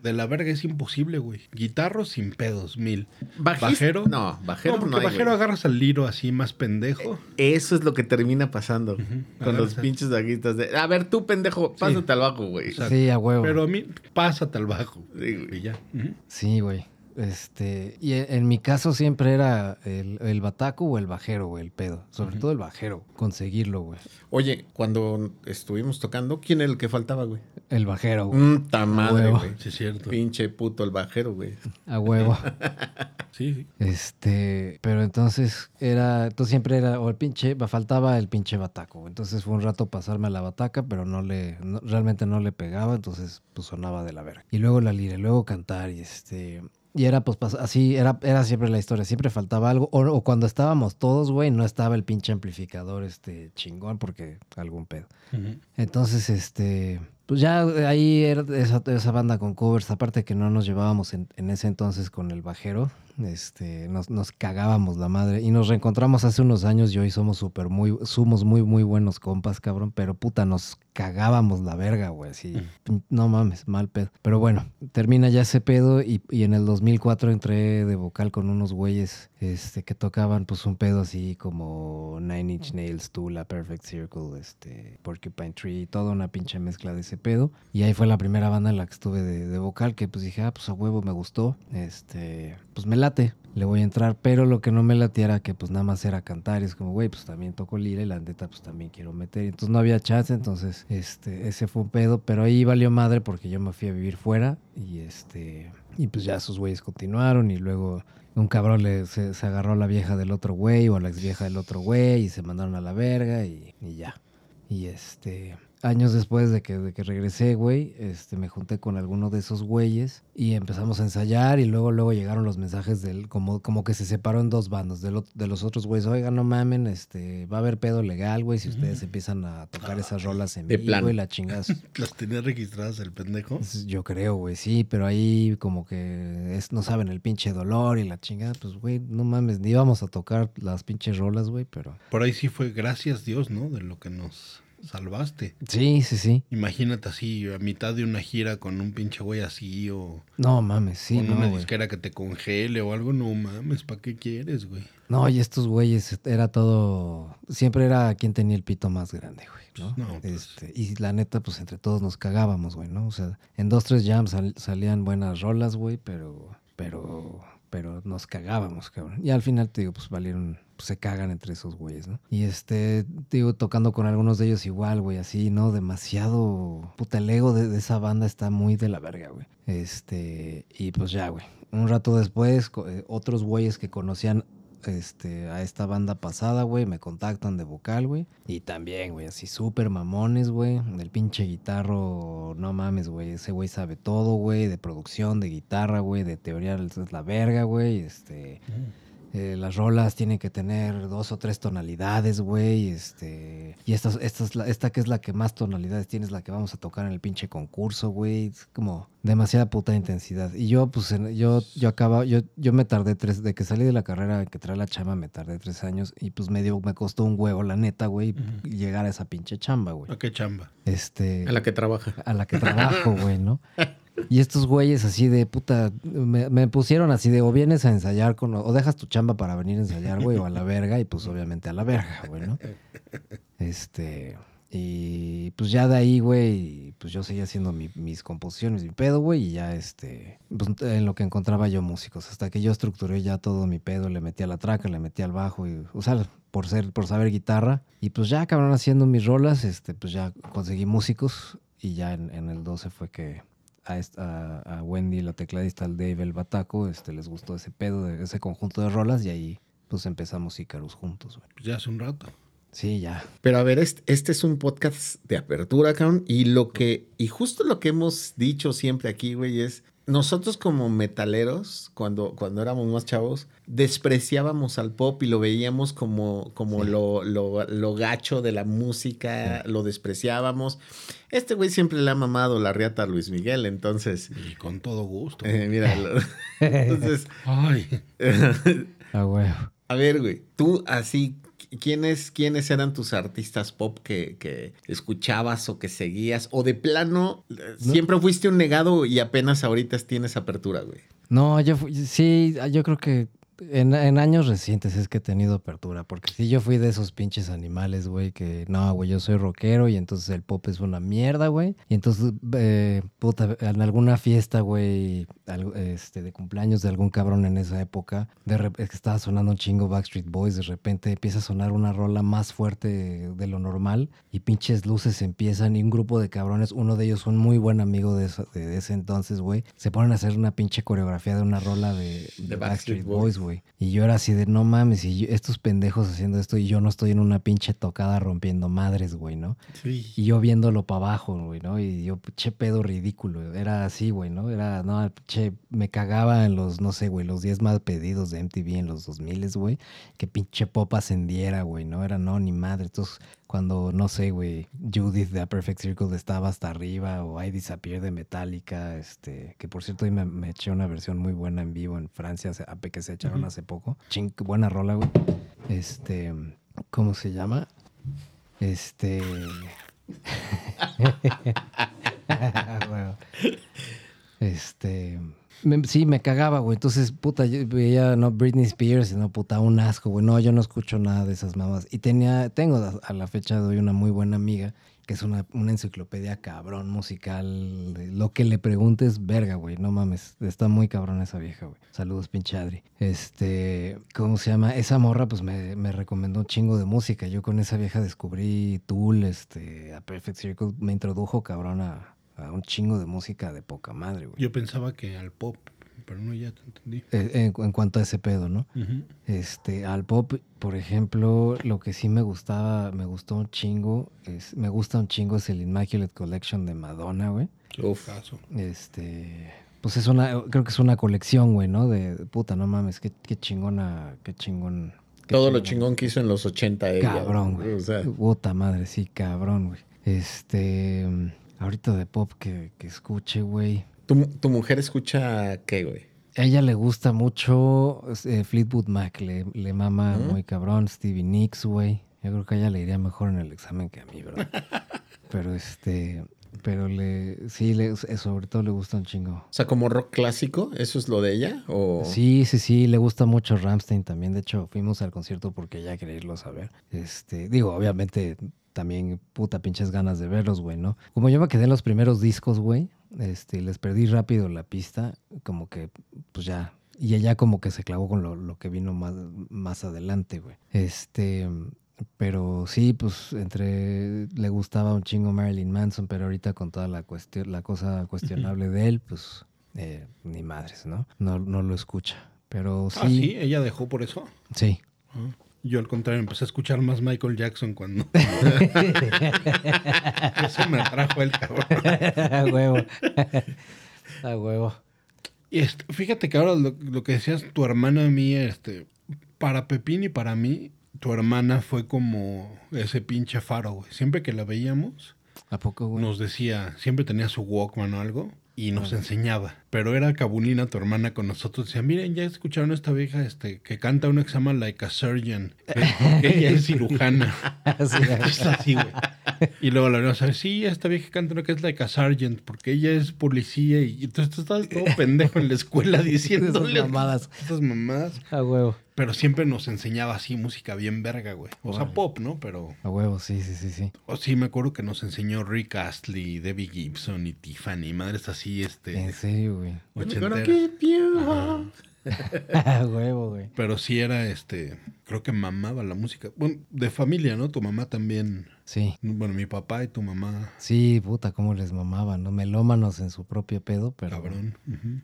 Speaker 1: de la verga es imposible, güey. Guitarros sin pedos, mil.
Speaker 2: ¿Bajista?
Speaker 1: Bajero.
Speaker 2: No, bajero
Speaker 1: no, porque
Speaker 2: no hay,
Speaker 1: bajero
Speaker 2: güey.
Speaker 1: agarras al liro así más pendejo.
Speaker 2: Eso es lo que termina pasando con
Speaker 1: Agarras
Speaker 2: los pinches bajistas de... A ver, tú, pendejo, pásate al bajo, güey.
Speaker 1: Exacto.
Speaker 3: Sí, a huevo.
Speaker 1: Pero a mí, pásate al bajo.
Speaker 2: Sí, güey.
Speaker 1: Y ya.
Speaker 3: Sí, güey. Este, y en, en mi caso siempre era el, el bataco o el bajero, güey, el pedo. Sobre todo el bajero, conseguirlo, güey.
Speaker 2: Oye, cuando estuvimos tocando, ¿quién era el que faltaba, güey?
Speaker 3: El bajero, güey.
Speaker 2: Un madre,
Speaker 3: Huevo.
Speaker 2: güey.
Speaker 1: Sí, es cierto.
Speaker 2: Pinche puto el bajero, güey.
Speaker 3: A huevo. <laughs>
Speaker 1: Sí, sí.
Speaker 3: Este, pero entonces era, entonces siempre era, o el pinche, faltaba el pinche bataco. güey. Entonces fue un rato pasarme a la bataca, pero no le, no- realmente no le pegaba, entonces pues sonaba de la verga. Y luego la lira, y luego cantar, y este, y era pues así, era, era siempre la historia, siempre faltaba algo. O, o cuando estábamos todos, güey, no estaba el pinche amplificador este chingón, porque algún pedo. Entonces, este, pues ya ahí era esa, esa banda con covers, aparte que no nos llevábamos en, en ese entonces con el bajero, este, nos, nos cagábamos la madre y nos reencontramos hace unos años y hoy somos súper muy, somos muy, muy buenos compas, cabrón, pero puta, nos cagábamos la verga, güey, así, pin- no mames, mal pedo. Pero bueno, termina ya ese pedo y, y en el 2004 entré de vocal con unos güeyes, este, que tocaban pues un pedo así como Nine Inch Nails, Tula, Perfect Circle, este, Porcupine Tree, toda una pinche mezcla de ese pedo. Y ahí fue la primera banda en la que estuve de, de vocal, que pues dije, ah, pues a huevo me gustó, este, pues me late, le voy a entrar, pero lo que no me latía era que pues nada más era cantar, y es como, güey, pues también toco lira y la neta pues también quiero meter, entonces no había chance, entonces, este, ese fue un pedo, pero ahí valió madre porque yo me fui a vivir fuera, y este, y pues ya esos güeyes continuaron, y luego un cabrón le, se, agarró a la vieja del otro güey o a la ex vieja del otro güey y se mandaron a la verga y ya. Y este. Años después de que, de que regresé, güey, este, me junté con alguno de esos güeyes y empezamos a ensayar y luego, luego llegaron los mensajes del, como, como que se separó en dos bandos, de, lo- de los otros güeyes, oiga, no mamen, este, va a haber pedo legal, güey, si ustedes empiezan a tocar esas rolas en
Speaker 2: De
Speaker 3: vivo y la chingas. <laughs>
Speaker 1: Las tenía registradas el pendejo.
Speaker 3: Yo creo, güey, sí, pero ahí como que es, no saben el pinche dolor y la chingada, pues, güey, no mames, ni íbamos a tocar las pinches rolas, güey, pero...
Speaker 1: Por ahí sí fue gracias Dios, ¿no? De lo que nos salvaste.
Speaker 3: Sí, sí, sí.
Speaker 1: Imagínate así, a mitad de una gira con un pinche güey así o
Speaker 3: No mames, sí,
Speaker 1: con
Speaker 3: no,
Speaker 1: una
Speaker 3: güey.
Speaker 1: disquera que te congele o algo. No mames, ¿para qué quieres, güey?
Speaker 3: No, y estos güeyes era todo. Siempre era quien tenía el pito más grande, güey, ¿no?
Speaker 1: No, pues.
Speaker 3: Este, y la neta, pues entre todos nos cagábamos, güey, ¿no? O sea, en dos, tres jams sal- salían buenas rolas, güey, pero. Pero. Pero nos cagábamos, cabrón. Y al final, te digo, pues valieron. Pues se cagan entre esos güeyes, ¿no? Y este, te digo, tocando con algunos de ellos igual, güey, así, ¿no? Demasiado. Puta, el ego de, esa banda está muy de la verga, güey. Este. Y pues ya, güey. Un rato después, eh, otros güeyes que conocían este, a esta banda pasada, güey, me contactan de vocal, güey. Y también, güey, así súper mamones, güey. El pinche guitarro, no mames, güey. Ese güey sabe todo, güey, de producción, de guitarra, güey, de teoría es la verga, güey. Este, eh, las rolas tienen que tener dos o tres tonalidades, güey. Este, y esta, esta, es la- esta que es la que más tonalidades tiene es la que vamos a tocar en el pinche concurso, güey. Es como demasiada puta intensidad. Y yo, pues, yo, yo acaba, yo, yo me tardé tres, de que salí de la carrera, que trae la chamba, me tardé tres años. Y pues me dio, me costó un huevo, la neta, güey, llegar a esa pinche chamba, güey.
Speaker 1: ¿A qué chamba?
Speaker 3: Este
Speaker 2: A la que trabaja.
Speaker 3: a la que trabajo, güey, ¿no? <laughs> <laughs> Y estos güeyes así de puta, me, pusieron así de o vienes a ensayar con, o dejas tu chamba para venir a ensayar, güey, o a la verga, y pues obviamente a la verga, güey, ¿no? Este, y pues ya de ahí, güey, pues yo seguía haciendo mi- mis composiciones, mi pedo, güey, y ya este, pues en lo que encontraba yo músicos, hasta que yo estructuré ya todo mi pedo, le metí a la traca, le metí al bajo, y, o sea, por ser, por saber guitarra, y pues ya cabrón haciendo mis rolas, este, pues ya conseguí músicos, y ya en, en el 12 fue que a, esta- a, a Wendy, la tecladista, al Dave, el bataco, este, les gustó ese pedo, de ese conjunto de rolas, y ahí pues empezamos Icarus juntos, güey.
Speaker 1: Pues ya hace un rato.
Speaker 3: Sí, ya.
Speaker 2: Pero a ver, este, este es un podcast de apertura, cabrón. Y lo que, y justo lo que hemos dicho siempre aquí, güey, es nosotros como metaleros, cuando, cuando éramos más chavos, despreciábamos al pop y lo veíamos como, como
Speaker 3: Sí.
Speaker 2: lo, lo, lo gacho de la música, lo despreciábamos. Este güey siempre le ha mamado la riata a Luis Miguel, entonces,
Speaker 1: Y con todo gusto.
Speaker 2: eh, mira, <laughs> entonces,
Speaker 1: Ay, <laughs>
Speaker 3: Ah,
Speaker 2: a ver, güey, tú así, ¿quiénes, quiénes eran tus artistas pop que, que escuchabas o que seguías? O de plano, siempre fuiste un negado y apenas ahorita tienes apertura, güey.
Speaker 3: No, yo sí, yo creo que en, en años recientes es que he tenido apertura, porque sí, yo fui de esos pinches animales, güey, que no, güey, yo soy rockero y entonces el pop es una mierda, güey. Y entonces, eh, puta, en alguna fiesta, güey, este, de cumpleaños de algún cabrón en esa época, de rep- es que estaba sonando un chingo Backstreet Boys, de repente empieza a sonar una rola más fuerte de lo normal y pinches luces empiezan y un grupo de cabrones, uno de ellos un muy buen amigo de, esa- de ese entonces, güey, se ponen a hacer una pinche coreografía de una rola de, de
Speaker 2: Backstreet
Speaker 3: Backstreet
Speaker 2: Boys.
Speaker 3: Boys, güey. Y yo era así de, no mames, y yo- estos pendejos haciendo esto y yo no estoy en una pinche tocada rompiendo madres, güey, ¿no?
Speaker 1: sí.
Speaker 3: Y yo viéndolo para abajo, güey, ¿no? Y yo, che pedo ridículo. Era así, güey, ¿no? Era, no, che, me cagaba en los, no sé, güey, los 10 más pedidos de MTV en los 2000, güey. Que pinche pop ascendiera, güey, ¿no? Era, no, ni madre. Entonces, cuando, no sé, güey, Judith de A Perfect Circle estaba hasta arriba, o I Disappear de Metallica, este, que por cierto, ahí me, me eché una versión muy buena en vivo en Francia, que se echaron hace poco. Ching, buena rola, güey. Este, ¿cómo se llama? Este. <laughs> <laughs> Bueno. Este. Sí, me cagaba, güey. Entonces, puta, yo veía, no, Britney Spears, no, puta, un asco, güey. No, yo no escucho nada de esas mamás. Y tenía, tengo a- la fecha de hoy una muy buena amiga, que es una, una enciclopedia cabrón musical. lo que le preguntes, verga, güey. No mames. Está muy cabrón esa vieja, güey. Saludos, pinche Adri. Este, ¿cómo se llama? Esa morra, pues me, me recomendó un chingo de música. Yo con esa vieja descubrí Tool, este, a Perfect Circle. Me introdujo, cabrón, a, a un chingo de música de poca madre, güey.
Speaker 1: Yo pensaba que al pop. pero no, ya te entendí.
Speaker 3: eh, en, en cuanto a ese pedo, ¿no? Este, al pop, por ejemplo, lo que sí me gustaba, me gustó un chingo, es, me gusta un chingo es el Immaculate Collection de Madonna, güey.
Speaker 2: Uf.
Speaker 1: Caso.
Speaker 3: Este, pues es una, creo que es una colección, güey, ¿no? De puta, no mames, qué, qué chingona, qué chingón. qué
Speaker 2: Todo lo chingón que hizo en los 80 ella.
Speaker 3: Cabrón, güey.
Speaker 2: O sea,
Speaker 3: Puta madre, sí, cabrón, güey. Este, ahorita de pop que, que escuche, güey.
Speaker 2: ¿tu, tu mujer escucha qué, güey?
Speaker 3: A ella le gusta mucho eh, Fleetwood Mac, le, le mama
Speaker 2: Ujú.
Speaker 3: muy cabrón, Stevie Nicks, güey. Yo creo que a ella le iría mejor en el examen que a mí, ¿verdad? <laughs> pero este, pero le, sí, le, eh, sobre todo le gusta un chingo.
Speaker 2: O sea, como rock clásico, ¿eso es lo de ella? O...
Speaker 3: Sí, sí, sí, le gusta mucho Ramstein también. De hecho, fuimos al concierto porque ella quería irlos a ver. Este, digo, obviamente también puta pinches ganas de verlos, güey, ¿no? Como yo me quedé en los primeros discos, güey, este, les perdí rápido la pista, como que, pues ya. Y ella como que se clavó con lo, lo que vino más, más adelante, güey. Este, pero sí, pues entre le gustaba un chingo Marilyn Manson, pero ahorita con toda la cuestión, la cosa cuestionable de él, pues eh, ni madres, ¿no? ¿no? No lo escucha. Pero sí,
Speaker 1: Ah, sí, ella dejó por eso.
Speaker 3: sí.
Speaker 1: Ah. Yo al contrario empecé a escuchar más Michael Jackson cuando... <laughs> <laughs> Eso me atrajo el cabrón.
Speaker 3: a huevo. a huevo.
Speaker 1: Y este, fíjate que ahora lo, lo que decías, tu hermana mía, este, para Pepín y para mí, tu hermana fue como ese pinche faro, güey. Siempre que la veíamos,
Speaker 3: ¿A poco, güey?
Speaker 1: nos decía, siempre tenía su Walkman o algo, y nos enseñaba. Pero era Cabulina, tu hermana, con nosotros. Decía, miren, ya escucharon a esta vieja este, que canta una que se llama Like a Surgeon. que- <laughs> ella es cirujana. <laughs>
Speaker 3: Sí,
Speaker 1: Es así, güey. Y luego la vamos a ver, sí, esta vieja canta una que es like a sergeant, porque ella es policía y entonces tú estás todo pendejo en la escuela <laughs> diciéndole
Speaker 3: Esas mamadas.
Speaker 1: Esas mamadas.
Speaker 3: a huevo.
Speaker 1: Pero siempre nos enseñaba así música bien verga, güey. O sea, pop, ¿no? Pero...
Speaker 3: A huevo, sí, sí, sí, sí.
Speaker 1: O sí, me acuerdo que nos enseñó Rick Astley, Debbie Gibson y Tiffany. Madres así, este...
Speaker 3: En serio, güey.
Speaker 1: ochenteras.
Speaker 2: Ajá. <laughs>
Speaker 3: A huevo, güey.
Speaker 1: Pero sí era, este... Creo que mamaba la música. Bueno, de familia, ¿no? Tu mamá también...
Speaker 3: Sí.
Speaker 1: Bueno, mi papá y tu mamá...
Speaker 3: Sí, puta, cómo les mamaban, ¿no? Melómanos en su propio pedo, pero.
Speaker 1: Cabrón.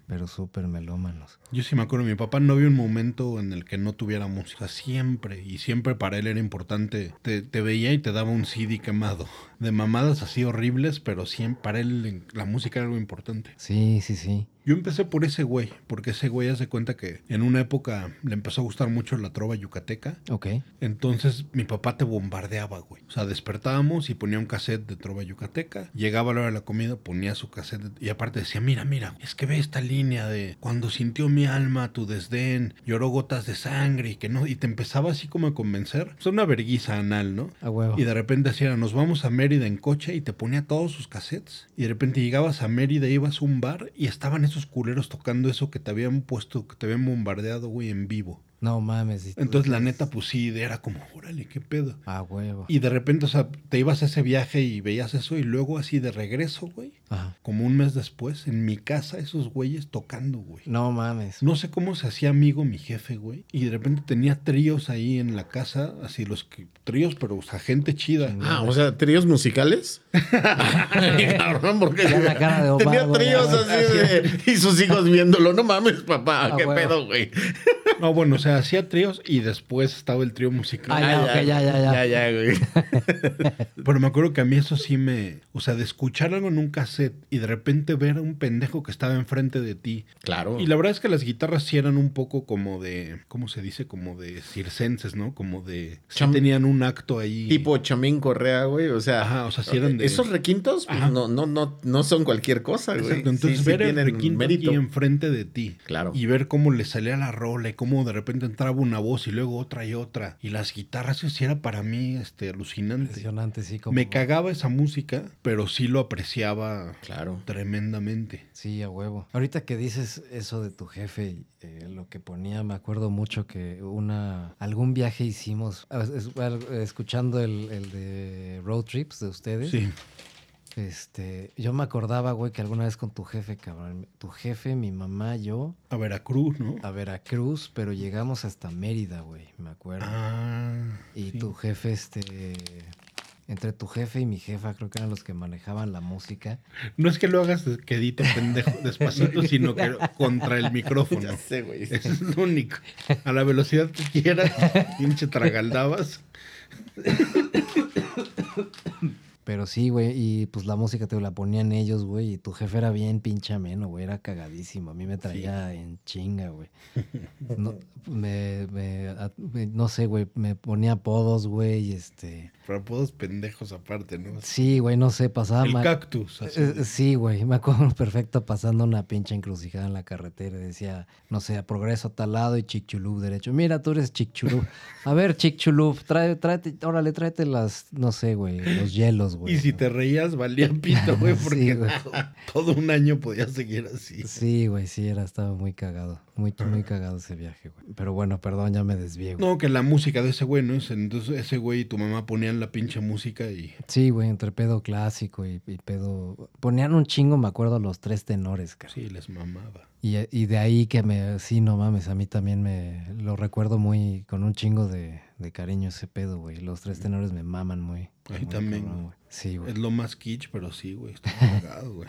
Speaker 3: Pero súper melómanos.
Speaker 1: Yo sí me acuerdo, mi papá no había un momento en el que no tuviera música, siempre, y siempre para él era importante. Te, te veía y te daba un CD quemado, de mamadas así horribles, pero siempre para él la música era algo importante.
Speaker 3: Sí, sí, sí.
Speaker 1: Yo empecé por ese güey, porque ese güey hace cuenta que en una época le empezó a gustar mucho la trova yucateca.
Speaker 3: Ok.
Speaker 1: Entonces mi papá te bombardeaba, güey. O sea, despertábamos y ponía un cassette de trova yucateca. Llegaba a la hora de la comida, ponía su cassette de- y aparte decía, mira, mira, es que ve esta línea de cuando sintió mi alma tu desdén, lloró gotas de sangre y que no, y te empezaba así como a convencer. Es una verguiza anal, ¿no?
Speaker 3: A huevo.
Speaker 1: Y de repente decía, nos vamos a Mérida en coche y te ponía todos sus cassettes. Y de repente llegabas a Mérida, ibas a un bar y estaban esos culeros tocando eso que te habían puesto, que te habían bombardeado, güey, en vivo.
Speaker 3: No mames.
Speaker 1: Entonces la neta, pues sí, era como, órale, qué pedo.
Speaker 3: A huevo.
Speaker 1: Y de repente, o sea, te ibas a ese viaje y veías eso y luego así de regreso, güey.
Speaker 3: Ajá.
Speaker 1: Como un mes después, en mi casa, esos güeyes tocando, güey.
Speaker 3: No mames.
Speaker 1: No sé cómo se hacía amigo mi jefe, güey. Y de repente tenía tríos ahí en la casa, así los que, tríos, pero o sea, gente chida.
Speaker 2: Ah, o sea, tríos musicales. Ay, cabrón, porque
Speaker 3: Ya la cara de Omar,
Speaker 2: tenía tríos así de, y sus hijos viéndolo. No mames, papá,
Speaker 3: Ah,
Speaker 2: qué pedo, güey.
Speaker 1: No, bueno, o sea, hacía tríos y después estaba el trío musical.
Speaker 3: Ah, ya, ok, ya, ya, ya.
Speaker 2: Ya, ya, güey. <laughs>
Speaker 1: Pero me acuerdo que a mí eso sí me... O sea, de escuchar algo en un cassette y de repente ver a un pendejo que estaba enfrente de ti.
Speaker 2: Claro.
Speaker 1: Y la verdad es que las guitarras sí eran un poco como de... ¿Cómo se dice? Como de circenses, ¿no? Como de... Sí
Speaker 2: Cham-
Speaker 1: tenían un acto ahí.
Speaker 2: Tipo Chamín Correa, güey. O sea,
Speaker 1: Ajá, o sea, sí eran de-
Speaker 2: esos requintos pues, no, no, no, no son cualquier cosa, güey.
Speaker 1: Exacto, entonces
Speaker 2: Sí, sí
Speaker 1: ver el requinto aquí enfrente de ti.
Speaker 2: Claro.
Speaker 1: Y ver cómo le salía la rola y cómo de repente entraba una voz y luego otra y otra. Y las guitarras, eso sí era para mí este, alucinante.
Speaker 3: Impresionante, sí. Como...
Speaker 1: Me cagaba esa música, pero sí lo apreciaba
Speaker 2: Claro.
Speaker 1: tremendamente.
Speaker 3: Sí, a huevo. Ahorita que dices eso de tu jefe, eh, lo que ponía, me acuerdo mucho que una algún viaje hicimos, es- es- escuchando el, el de Road Trips de ustedes.
Speaker 1: Sí.
Speaker 3: Este, yo me acordaba, güey, que alguna vez con tu jefe, cabrón, tu jefe, mi mamá, yo,
Speaker 1: A Veracruz, ¿no?
Speaker 3: a Veracruz, pero llegamos hasta Mérida, güey, me acuerdo.
Speaker 1: Ah.
Speaker 3: y
Speaker 1: sí.
Speaker 3: tu jefe, este, entre tu jefe y mi jefa, creo que eran los que manejaban la música.
Speaker 1: No es que lo hagas de- quedito pendejo <laughs> despacito, sino que contra el micrófono. <laughs>
Speaker 2: Ya sé, güey.
Speaker 1: Eso es lo único. A la velocidad que quieras, pinche tragaldabas. <laughs>
Speaker 3: Pero sí, güey, y pues la música te la ponían ellos, güey, y tu jefe era bien pinche ameno, güey, era cagadísimo. A mí me traía en chinga, güey. <laughs> No, me, me- a- me- no sé, güey, me ponía apodos, güey, y este...
Speaker 1: Pero apodos pendejos aparte, ¿no?
Speaker 3: Sí, güey, no sé, pasaba
Speaker 1: El cactus. así.
Speaker 3: Eh, Sí, güey, me acuerdo <laughs> perfecto pasando una pinche encrucijada en la carretera y decía, no sé, progreso a tal lado y Chicxulub derecho. Mira, tú eres Chicxulub. A ver, Chicxulub, trae, tráete, órale, tráete las, no sé, güey, los hielos, güey.
Speaker 1: Y si te reías, valía <laughs> pito, güey,
Speaker 3: Sí,
Speaker 1: porque
Speaker 3: güey. <laughs>
Speaker 1: todo un año podías seguir así.
Speaker 3: Sí, güey, sí, era, estaba muy cagado. Muy, muy cagado ese viaje, güey. Pero bueno, perdón, ya me desvié, güey.
Speaker 1: No, que la música de ese güey, ¿no? Entonces ese güey y tu mamá ponían la pinche música y...
Speaker 3: Sí, güey, entre pedo clásico y, y pedo... Ponían un chingo, me acuerdo, los tres tenores, cara.
Speaker 1: Sí, les mamaba.
Speaker 3: Y, y de ahí que me, sí, no mames, a mí también me lo recuerdo muy, con un chingo de, de cariño ese pedo, güey. Los tres tenores me maman muy.
Speaker 1: También.
Speaker 3: cabrón, güey. Sí, güey.
Speaker 1: Es lo más kitsch, pero sí, güey. Está <laughs> cagado, güey.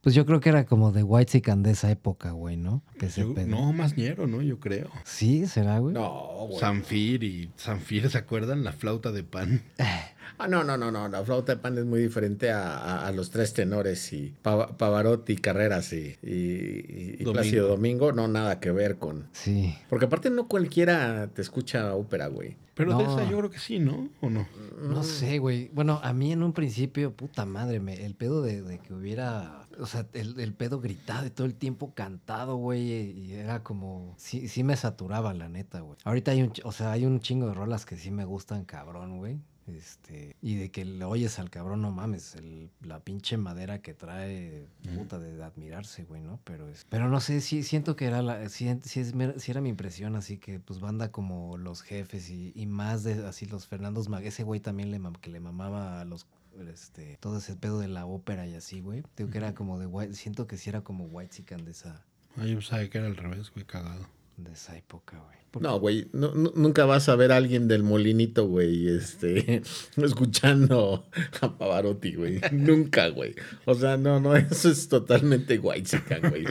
Speaker 3: Pues yo creo que era como de White de esa época, güey, ¿no?
Speaker 1: Yo- no, más ñero, ¿no? Yo creo.
Speaker 3: Sí, será, güey.
Speaker 2: No, güey.
Speaker 1: Sanfir y Sanfir, ¿se acuerdan? La flauta de pan. <laughs>
Speaker 2: Ah, no, no, no, no. La flauta de pan es muy diferente a, a- a los tres tenores y Pava- Pavarotti, Carreras y, y, y- y
Speaker 1: Domingo.
Speaker 2: Plácido Domingo. No, nada que ver con.
Speaker 3: Sí.
Speaker 2: Porque aparte no cualquiera te escucha ópera, güey.
Speaker 1: Pero de esa yo creo que sí, ¿no? ¿O no?
Speaker 3: No sé, güey. Bueno, a mí en un principio, puta madre, me, el pedo de, de que hubiera, o sea, el, el pedo gritado y todo el tiempo cantado, güey, y era como, sí, sí me saturaba, la neta, güey. Ahorita hay un, o sea, hay un chingo de rolas que sí me gustan, cabrón, güey. Este, y de que le oyes al cabrón, no mames, el- la pinche madera que trae, puta, de, de admirarse, güey, ¿no? Pero es, pero no sé, sí siento que era la, sí, sí es sí era mi impresión, así que pues banda como los jefes y, y más de así los Fernandos Mag, ese güey también le que le mamaba a los este, todo ese pedo de la ópera y así, güey. Digo que era como de white, siento que sí era como White de esa,
Speaker 1: Ah, yo sabía que era al revés, güey, cagado.
Speaker 3: de esa época, güey.
Speaker 2: No, güey, no- nunca vas a ver a alguien del molinito, güey, este, <laughs> escuchando <laughs> a Pavarotti, güey. nunca, güey. O sea, no, no, eso es totalmente white güey.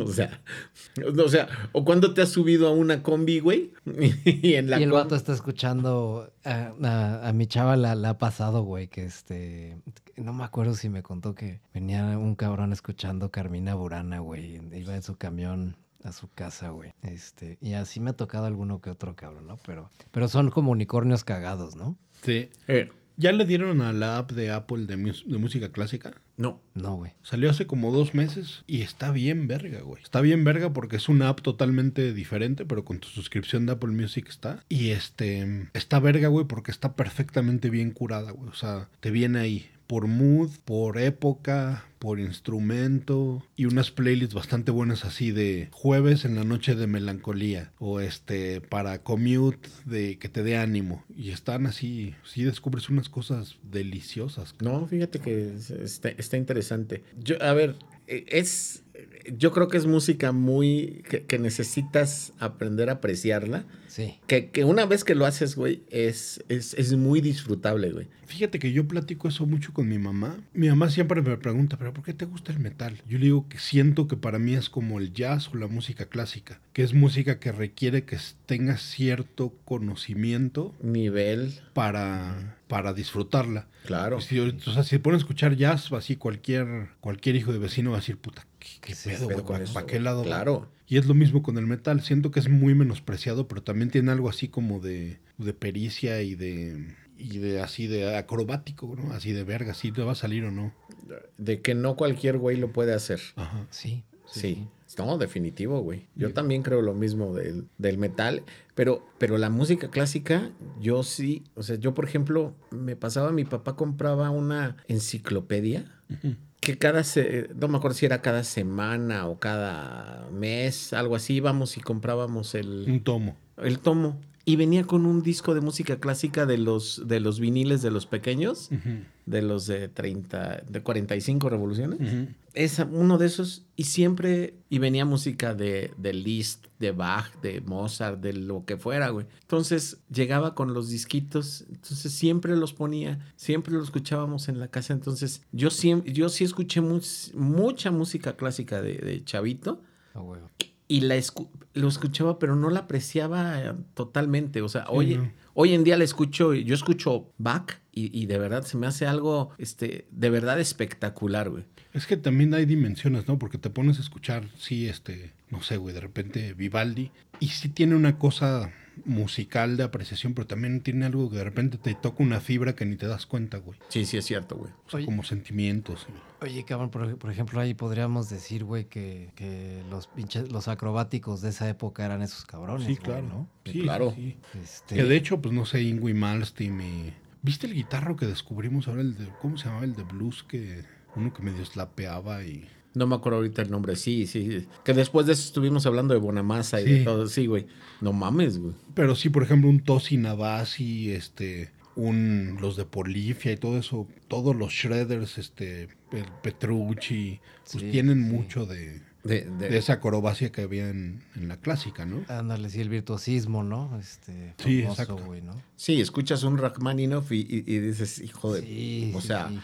Speaker 2: O sea, o sea, o cuando te has subido a una combi, güey, <laughs> y en la
Speaker 3: y el vato está escuchando a, a- a mi chava la, la ha pasado, güey, que este no me acuerdo si me contó que venía un cabrón escuchando Carmina Burana, güey, iba en su camión a su casa, güey. Este, y así me ha tocado alguno que otro cabrón, ¿no? Pero pero son como unicornios cagados, ¿no?
Speaker 1: Sí.
Speaker 2: Eh,
Speaker 1: ¿Ya le dieron a la app de Apple de, de música clásica?
Speaker 2: no,
Speaker 3: No, güey.
Speaker 1: Salió hace como dos meses y está bien verga, güey. Está bien verga porque es una app totalmente diferente, pero con tu suscripción de Apple Music está. Y este, está verga, güey, porque está perfectamente bien curada, güey. O sea, te viene ahí por mood, por época, por instrumento y unas playlists bastante buenas así de jueves en la noche de melancolía o este para commute de que te dé ánimo y están así, sí descubres unas cosas deliciosas.
Speaker 2: no, fíjate que es- está, está interesante. Yo, a ver, eh, es, yo creo que es música muy, que, que necesitas aprender a apreciarla.
Speaker 3: Sí.
Speaker 2: Que, que una vez que lo haces, güey, es, es, es muy disfrutable, güey.
Speaker 1: Fíjate que yo platico eso mucho con mi mamá. Mi mamá siempre me pregunta, ¿pero por qué te gusta el metal? Yo le digo que siento que para mí es como el jazz o la música clásica, que es música que requiere que tengas cierto conocimiento
Speaker 2: Nivel,
Speaker 1: para, para disfrutarla.
Speaker 2: claro.
Speaker 1: Si, o sea, si te pones a escuchar jazz, así cualquier, cualquier hijo de vecino va a decir, puta, ¿qué, qué
Speaker 3: Sí,
Speaker 1: pedo, güey? ¿Para, qué lado? va?"
Speaker 2: Claro.
Speaker 1: Y es lo mismo con el metal. Siento que es muy menospreciado, pero también tiene algo así como de, de pericia y de, y de así de acrobático, ¿no? Así de verga, si te va a salir o no.
Speaker 2: De que no cualquier güey lo puede hacer.
Speaker 1: Ajá.
Speaker 3: Sí.
Speaker 2: Sí. No, definitivo, güey. Yo también creo lo mismo del, del metal, pero, pero la música clásica, yo sí, o sea, yo por ejemplo, me pasaba, mi papá compraba una enciclopedia
Speaker 1: Ujú.
Speaker 2: Que cada, se, no me acuerdo si era cada semana o cada mes, algo así, íbamos y comprábamos el,
Speaker 1: Un tomo.
Speaker 2: el tomo. Y venía con un disco de música clásica de los, de los viniles de los pequeños, de los de 30, de 45 revoluciones. Es uno de esos y siempre, y venía música de, de Liszt, de Bach, de Mozart, de lo que fuera, güey. Entonces llegaba con los disquitos, entonces siempre los ponía, siempre los escuchábamos en la casa. Entonces yo, siempre, yo sí escuché mucha música clásica de, de Chavito
Speaker 3: A huevo.
Speaker 2: Y la escu- lo escuchaba, pero no la apreciaba eh, totalmente. O sea, hoy,
Speaker 1: no.
Speaker 2: hoy en día la escucho, yo escucho Bach y, y de verdad se me hace algo, este, de verdad espectacular, güey.
Speaker 1: Es que también hay dimensiones, ¿no? Porque te pones a escuchar, sí, este, no sé, güey, de repente Vivaldi, y sí tiene una cosa musical de apreciación, pero también tiene algo que de repente te toca una fibra que ni te das cuenta, güey.
Speaker 2: Sí, sí es cierto, güey.
Speaker 1: O sea,
Speaker 3: Oye.
Speaker 1: como sentimientos.
Speaker 3: Oye, cabrón, por, por ejemplo, ahí podríamos decir, güey, que, que los pinches, los acrobáticos de esa época eran esos cabrones.
Speaker 1: Sí,
Speaker 3: güey,
Speaker 1: claro.
Speaker 3: ¿no?
Speaker 1: Sí,
Speaker 2: Claro.
Speaker 1: sí, sí.
Speaker 3: Este,
Speaker 1: Que de hecho, pues no sé, Ingui Malmsteen y... ¿Viste el guitarro que descubrimos ahora? El de, ¿Cómo se llamaba? El de blues que... Uno que medio slapeaba y...
Speaker 2: No me acuerdo ahorita el nombre, sí, sí. Que después de eso estuvimos hablando de Bonamassa y de
Speaker 1: Sí.
Speaker 2: todo. Sí, güey. No mames, güey.
Speaker 1: Pero sí, por ejemplo, un Tosi Navasi, este, un, los de Polifia y todo eso, todos los Shredders, este, el Petrucci, pues
Speaker 3: Sí,
Speaker 1: tienen
Speaker 3: sí.
Speaker 1: mucho de,
Speaker 2: De, de-
Speaker 1: de esa acrobacia que había en, en la clásica, ¿no?
Speaker 3: Ándale, sí, el virtuosismo, ¿no? Este,
Speaker 1: Sí,
Speaker 3: famoso,
Speaker 1: exacto.
Speaker 3: güey, ¿no?
Speaker 2: Sí, escuchas un Rachmaninoff y, y- y dices, hijo de...
Speaker 3: Sí,
Speaker 2: o
Speaker 3: sí,
Speaker 2: sea,
Speaker 3: sí.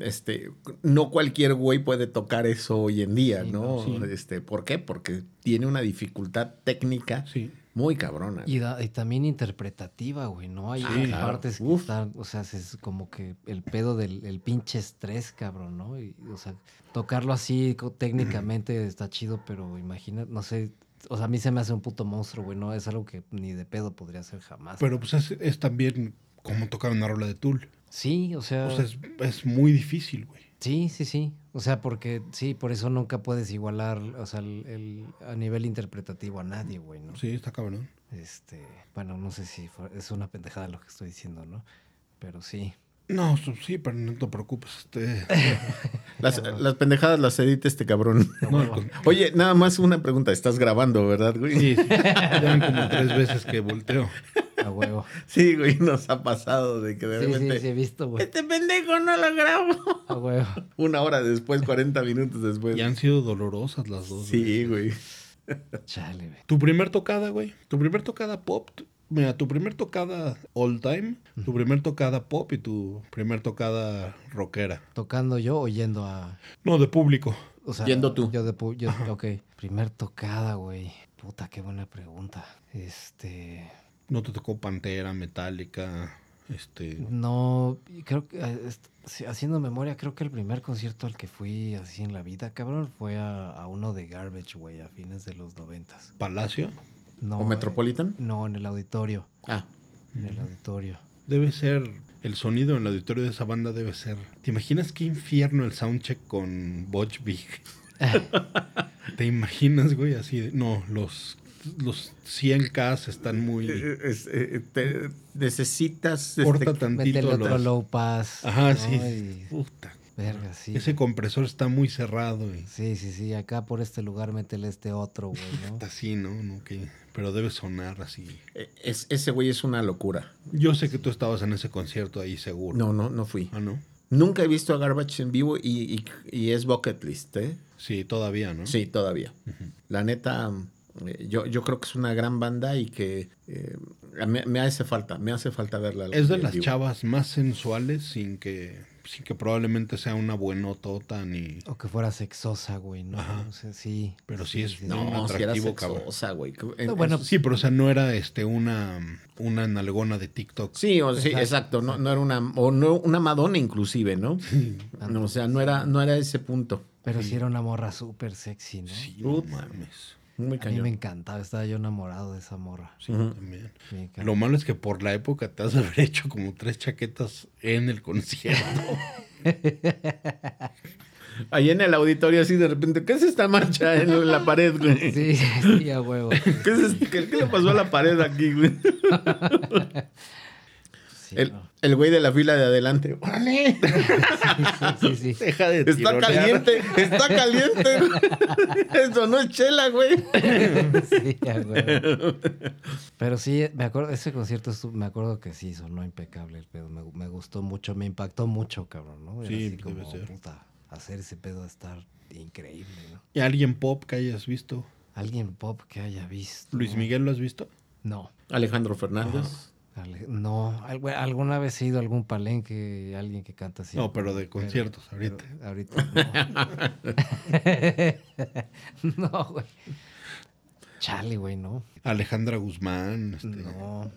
Speaker 2: Este, no cualquier güey puede tocar eso hoy en día,
Speaker 3: Sí,
Speaker 2: ¿no?
Speaker 1: sí.
Speaker 2: Este, ¿Por qué? Porque tiene una dificultad técnica
Speaker 1: Sí.
Speaker 2: muy cabrona.
Speaker 3: Y, da- y también interpretativa, güey, ¿no? Hay
Speaker 2: claro.
Speaker 3: partes que
Speaker 2: Uf.
Speaker 3: están, o sea, es como que el pedo del el pinche estrés, cabrón, ¿no? Y, o sea, tocarlo así técnicamente <clears throat> está chido, pero imagina, no sé, o sea, a mí se me hace un puto monstruo, güey, ¿no? Es algo que ni de pedo podría hacer jamás.
Speaker 1: Pero pues es, es también como tocar una rola de Tool.
Speaker 3: Sí, o sea,
Speaker 1: O sea, es, es muy difícil, güey.
Speaker 3: sí, sí, sí. O sea, porque sí, por eso nunca puedes igualar, o sea, el, el- a nivel interpretativo a nadie, güey, ¿no?
Speaker 1: Sí, está cabrón.
Speaker 3: Este, bueno, no sé si fue- es una pendejada lo que estoy diciendo, ¿no? Pero sí.
Speaker 1: No, sí, pero no te preocupes. Este, <laughs>
Speaker 2: Las, las pendejadas las edita este cabrón.
Speaker 1: no, con-
Speaker 2: Oye, nada más una pregunta. Estás grabando, ¿verdad, güey?
Speaker 1: sí, sí, ya como tres veces que volteo.
Speaker 3: A huevo. <laughs>
Speaker 2: Sí, güey, nos ha pasado de que de
Speaker 3: Sí, sí,
Speaker 2: repente...
Speaker 3: sí, he visto, güey.
Speaker 2: Este pendejo no lo grabo.
Speaker 3: A huevo. <laughs>
Speaker 2: Una hora después, 40 minutos después.
Speaker 1: Y han sido dolorosas las dos.
Speaker 2: Sí, güey.
Speaker 3: Chale, güey.
Speaker 1: Tu primer tocada, güey. Tu primer tocada pop. Mira, tu primer tocada all time, tu primer tocada pop y tu primer tocada rockera.
Speaker 3: ¿Tocando yo o yendo a...?
Speaker 1: No, de público.
Speaker 3: O sea,
Speaker 2: Yendo tú.
Speaker 3: Yo de yo, ok. Primer tocada, güey. Puta, qué buena pregunta. Este...
Speaker 1: No te tocó Pantera, Metallica, este...
Speaker 3: No, creo que, eh, haciendo memoria, creo que el primer concierto al que fui así en la vida, cabrón, fue a, a uno de Garbage, güey, a fines de los noventas.
Speaker 1: Palacio.
Speaker 3: No,
Speaker 2: ¿O Metropolitan?
Speaker 3: No, en el auditorio.
Speaker 2: Ah,
Speaker 3: En el auditorio.
Speaker 1: Debe ser... El sonido en el auditorio de esa banda debe ser... ¿Te imaginas qué infierno el soundcheck con Butch Vig? <laughs> ¿Te imaginas, güey? Así de... No, los... Los 100K están muy...
Speaker 2: eh, es- eh, te- necesitas... este,
Speaker 1: Corta tantito
Speaker 3: Métele otro
Speaker 1: los...
Speaker 3: low pass.
Speaker 1: Ajá,
Speaker 3: ¿no?
Speaker 1: sí.
Speaker 3: Y-
Speaker 1: Puta.
Speaker 3: verga, sí.
Speaker 1: Ese compresor está muy cerrado y...
Speaker 3: Sí, sí, sí. Acá por este lugar métele este otro, güey, ¿no?
Speaker 1: Está así, ¿no? no que, pero debe sonar así.
Speaker 2: eh, es- ese güey es una locura.
Speaker 1: Yo sé que tú estabas en ese concierto ahí seguro.
Speaker 2: No, no, no fui.
Speaker 1: Ah, ¿no?
Speaker 2: Nunca he visto a Garbage en vivo y, y- y es bucket list, ¿eh?
Speaker 1: Sí, todavía, ¿no?
Speaker 2: Sí, todavía. La neta, eh, yo, yo creo que es una gran banda y que eh, me, me hace falta, me hace falta verla.
Speaker 1: Es de las
Speaker 2: vivo.
Speaker 1: chavas más sensuales sin que, sin que probablemente sea una buenotota ni...
Speaker 3: O que fuera sexosa, güey, ¿no?
Speaker 1: Ajá.
Speaker 3: O sea, sí.
Speaker 1: Pero sí es-
Speaker 3: sí.
Speaker 1: No,
Speaker 2: No,
Speaker 1: un
Speaker 2: si era
Speaker 1: atractivo, cabrón.
Speaker 2: sexosa, güey.
Speaker 3: No, bueno,
Speaker 1: Sí, pero o sea, no era este una, una nalgona de TikTok.
Speaker 2: Sí, o, sí, exacto. No, no era una, o no, una Madonna inclusive, ¿no? No, o sea, no era, no era ese punto.
Speaker 3: Pero sí era una morra súper sexy, ¿no?
Speaker 1: Sí, no mames.
Speaker 2: Muy
Speaker 3: A mí me encantaba, estaba yo enamorado de esa morra.
Speaker 1: Sí, también. Lo malo es que por la época te has de haber hecho como tres chaquetas en el concierto. <laughs>
Speaker 2: Ahí en el auditorio así de repente, ¿qué es esta mancha en la pared, güey? <laughs>
Speaker 3: Sí, sí, a huevo.
Speaker 2: ¿Qué, es este- qué- qué le pasó a la pared aquí, güey? <laughs>
Speaker 3: sí.
Speaker 2: El,
Speaker 3: no.
Speaker 2: el güey de la fila de adelante. ¡Órale!
Speaker 3: Sí, sí, sí.
Speaker 1: Deja de
Speaker 2: Está
Speaker 1: tironear.
Speaker 2: caliente, está caliente. <laughs> Eso no es chela, güey.
Speaker 3: Sí, huevo. Pero sí, me acuerdo, ese concierto me acuerdo que sí sonó impecable el pedo. Me, me gustó mucho, me impactó mucho, cabrón, ¿no? Era
Speaker 1: Sí,
Speaker 3: así
Speaker 1: debe
Speaker 3: como,
Speaker 1: ser.
Speaker 3: puta, hacer ese pedo estar increíble, ¿no?
Speaker 1: ¿Y alguien pop que hayas visto?
Speaker 3: Alguien pop que haya visto.
Speaker 1: ¿Luis Miguel lo has visto?
Speaker 3: No.
Speaker 2: Alejandro Fernández.
Speaker 3: No, alguna vez he ido a algún palenque, alguien que canta así.
Speaker 1: No, pero de conciertos
Speaker 3: Pero
Speaker 1: ahorita.
Speaker 3: ahorita <laughs> no. <laughs> no, güey. Chale, güey, no.
Speaker 1: Alejandra Guzmán. Este,
Speaker 3: No.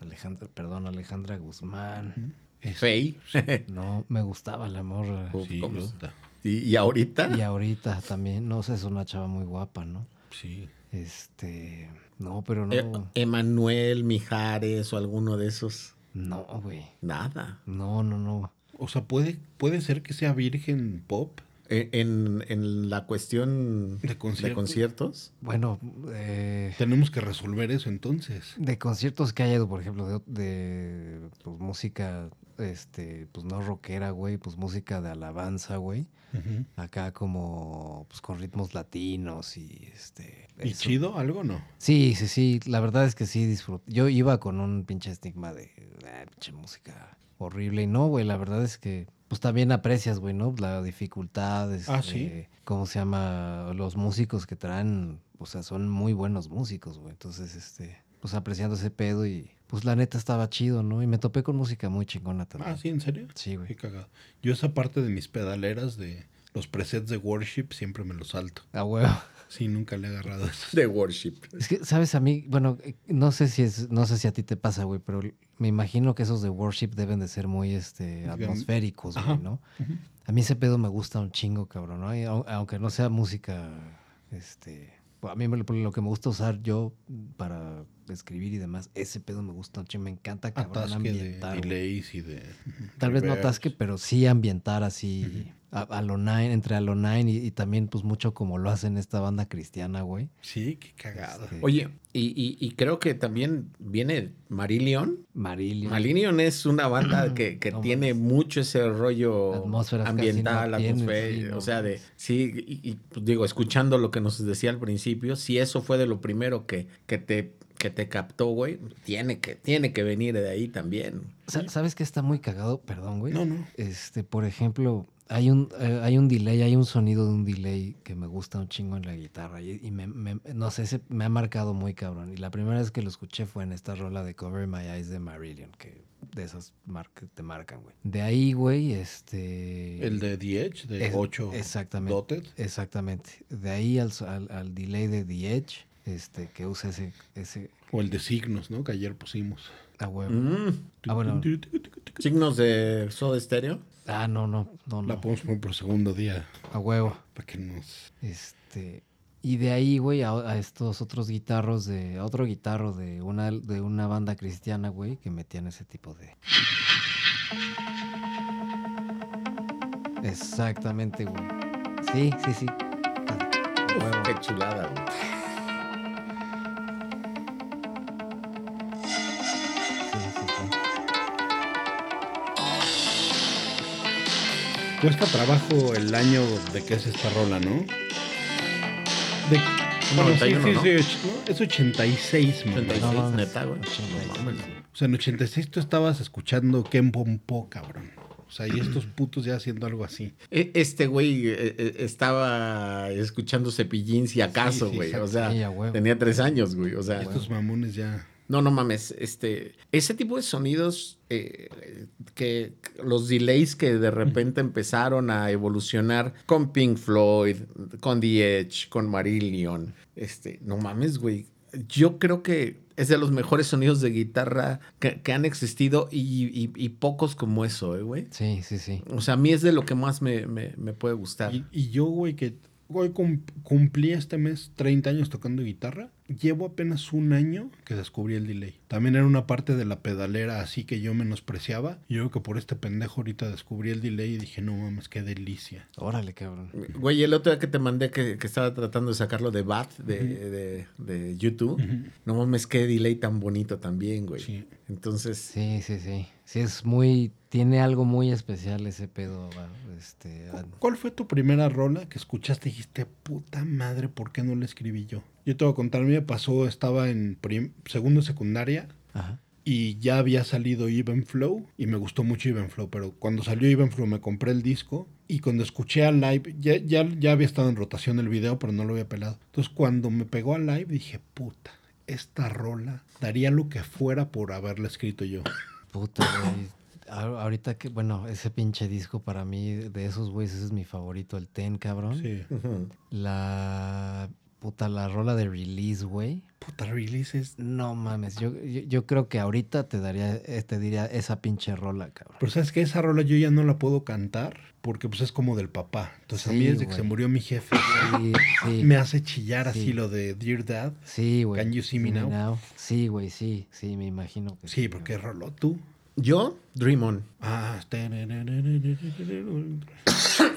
Speaker 3: Alejandra, perdón, Alejandra Guzmán.
Speaker 2: Fey. <laughs>
Speaker 3: No, me gustaba la morra.
Speaker 1: Sí,
Speaker 2: ¿Cómo?
Speaker 1: puta.
Speaker 2: ¿Y, y ahorita?
Speaker 3: Y ahorita también, no sé, es una chava muy guapa, ¿no?
Speaker 1: Sí.
Speaker 3: Este, no, pero
Speaker 2: Eh,
Speaker 3: no,
Speaker 2: Emanuel Mijares o alguno de esos.
Speaker 3: no, güey.
Speaker 2: Nada.
Speaker 3: No, no, no.
Speaker 1: O sea, puede, puede ser que sea virgen pop.
Speaker 2: Eh, En, en la cuestión
Speaker 1: De conciertos.
Speaker 2: conciertos.
Speaker 3: Bueno, eh,
Speaker 1: Tenemos que resolver eso entonces.
Speaker 3: de conciertos que haya ido, por ejemplo, de, de, pues, música, este, pues no rockera, güey, pues música de alabanza, güey. Acá como, pues con ritmos latinos y este.
Speaker 1: ¿Y
Speaker 3: eso.
Speaker 1: chido? ¿Algo no?
Speaker 3: Sí, sí, sí. La verdad es que sí disfruté. Yo iba con un pinche estigma de "Ah, pinche música horrible. Y no, güey, la verdad es que pues también aprecias, güey, ¿no? La dificultad.
Speaker 1: Ah,
Speaker 3: este,
Speaker 1: ¿sí?
Speaker 3: ¿Cómo se llama? Los músicos que traen, o sea, son muy buenos músicos, güey. Entonces, este, pues apreciando ese pedo y pues la neta estaba chido, ¿no? Y me topé con música muy chingona también.
Speaker 1: Ah, ¿sí? ¿En serio?
Speaker 3: Sí, güey.
Speaker 1: Qué cagado. Yo esa parte de mis pedaleras de los presets de worship siempre me los salto.
Speaker 3: A huevo. <laughs>
Speaker 1: Sí, nunca le he agarrado eso.
Speaker 2: De worship.
Speaker 3: Es que, ¿sabes? A mí, bueno, no sé si es, no sé si a ti te pasa, güey, pero me imagino que esos de worship deben de ser muy este atmosféricos, güey. ¿no? A mí ese pedo me gusta un chingo, cabrón, ¿no? Y aunque no sea música, este, a mí lo que me gusta usar yo para escribir y demás, ese pedo me gusta me encanta, cabrón,
Speaker 1: Atasque
Speaker 3: ambientar. güey.
Speaker 1: delays y de.
Speaker 3: Tal vez no atasque, pero sí ambientar así a, a lo nine, entre a lo nine y, y también pues mucho como lo hacen esta banda cristiana, güey.
Speaker 1: Sí, qué cagado.
Speaker 3: Este,
Speaker 2: Oye, y, y- y creo que también viene Marillion.
Speaker 3: Marillion.
Speaker 2: Marillion es una banda <clears throat> que, que
Speaker 3: No
Speaker 2: tiene mucho ese rollo
Speaker 3: Atmósferas
Speaker 2: ambiental,
Speaker 3: no sí,
Speaker 2: o sea, de sí, y, y, pues, digo, escuchando lo que nos decía al principio, si eso fue de lo primero que, que te que te captó, güey, tiene que tiene que venir de ahí también.
Speaker 3: Sa- ¿Sabes qué está muy cagado? Perdón, güey.
Speaker 1: No, no.
Speaker 3: Este, por ejemplo, hay un, eh, hay un delay, hay un sonido de un delay que me gusta un chingo en la guitarra y, y me, me- no sé, ese me ha marcado muy cabrón. Y la primera vez que lo escuché fue en esta rola de Cover My Eyes de Marillion, que de esas mar- que te marcan, güey. De ahí, güey, este...
Speaker 1: El de The Edge, de
Speaker 3: es-
Speaker 1: 8
Speaker 3: Exactamente.
Speaker 1: dotted.
Speaker 3: Exactamente. De ahí al, al, al delay de The Edge, este, que usa ese, ese
Speaker 1: O el de signos, ¿no? Que ayer pusimos.
Speaker 3: a huevo.
Speaker 2: Mm,
Speaker 3: Ah, bueno.
Speaker 2: signos de Soda Stereo.
Speaker 3: Ah, no, no, no,
Speaker 1: La
Speaker 3: no.
Speaker 1: podemos poner por segundo día.
Speaker 3: A huevo.
Speaker 1: Para que nos.
Speaker 3: Este. Y de ahí, güey, a, a estos otros guitarros de. A otro guitarro de una, de una banda cristiana, güey, que metían ese tipo de. Exactamente, güey. Sí, sí, sí. A huevo.
Speaker 2: Qué chulada, güey.
Speaker 1: Cuesta trabajo el año de que es esta rola, ¿no? De... Bueno, sí,
Speaker 2: 91,
Speaker 1: sí. Es 86, man.
Speaker 2: 86,
Speaker 3: No
Speaker 2: neta, güey.
Speaker 3: 86.
Speaker 2: No mames.
Speaker 1: O sea, en 86 tú estabas escuchando Ken Pompo, cabrón. O sea, y estos <clears throat> putos ya haciendo algo así.
Speaker 2: E- Este güey eh, eh, estaba escuchando cepillín si acaso,
Speaker 1: Sí, sí,
Speaker 2: güey. o sea, tenía tres años, güey. O sea,
Speaker 1: Estos mamones ya.
Speaker 2: No, no mames. Este, ese tipo de sonidos eh, que los delays que de repente empezaron a evolucionar con Pink Floyd, con The Edge, con Marillion. Este, no mames, güey. Yo creo que es de los mejores sonidos de guitarra que, que han existido y, y- y pocos como eso, eh, güey.
Speaker 3: Sí, sí, sí.
Speaker 2: O sea, a mí es de lo que más me, me- me puede gustar.
Speaker 1: Y, y yo, güey, que hoy cum- cumplí este mes 30 años tocando guitarra. Llevo apenas un año que descubrí el delay. También era una parte de la pedalera así que yo menospreciaba. Y yo creo que por este pendejo ahorita descubrí el delay y dije, no mames, qué delicia.
Speaker 3: Órale, cabrón.
Speaker 2: Güey, el otro día que te mandé que, que estaba tratando de sacarlo de Bat de, de- de YouTube. No mames, qué delay tan bonito también, güey.
Speaker 1: Sí.
Speaker 2: Entonces,
Speaker 3: Sí, sí, sí. Sí, es muy. Tiene algo muy especial ese pedo. Este,
Speaker 1: ¿Cuál fue tu primera rola que escuchaste y dijiste, puta madre, ¿por qué no la escribí yo? Yo te voy a contar, a mí me pasó, estaba en segundo secundaria
Speaker 3: ajá.
Speaker 1: y ya había salido Even Flow y me gustó mucho Even Flow, pero cuando salió Even Flow me compré el disco y cuando escuché a live, ya, ya, ya había estado en rotación el video, pero no lo había pelado. Entonces cuando me pegó a live dije, puta, esta rola daría lo que fuera por haberla escrito yo.
Speaker 3: Puta, güey. Ahorita que, bueno, ese pinche disco para mí, de esos güeyes, ese es mi favorito, el Ten, cabrón.
Speaker 1: Sí.
Speaker 3: La. Puta, la rola de release, güey.
Speaker 1: Puta, releases.
Speaker 3: No mames, yo, yo, yo creo que ahorita te daría, eh, te diría esa pinche rola, cabrón.
Speaker 1: Pero sabes que esa rola yo ya no la puedo cantar porque pues es como del papá. Entonces a mí desde que se murió mi jefe
Speaker 3: Sí, sí.
Speaker 1: me hace chillar así
Speaker 3: Sí.
Speaker 1: lo de Dear Dad.
Speaker 3: Sí, güey.
Speaker 1: Can you see me now?
Speaker 3: Sí, güey, sí, sí, me imagino que
Speaker 1: Sí, porque roló tú.
Speaker 2: yo, Dream On.
Speaker 1: Ah,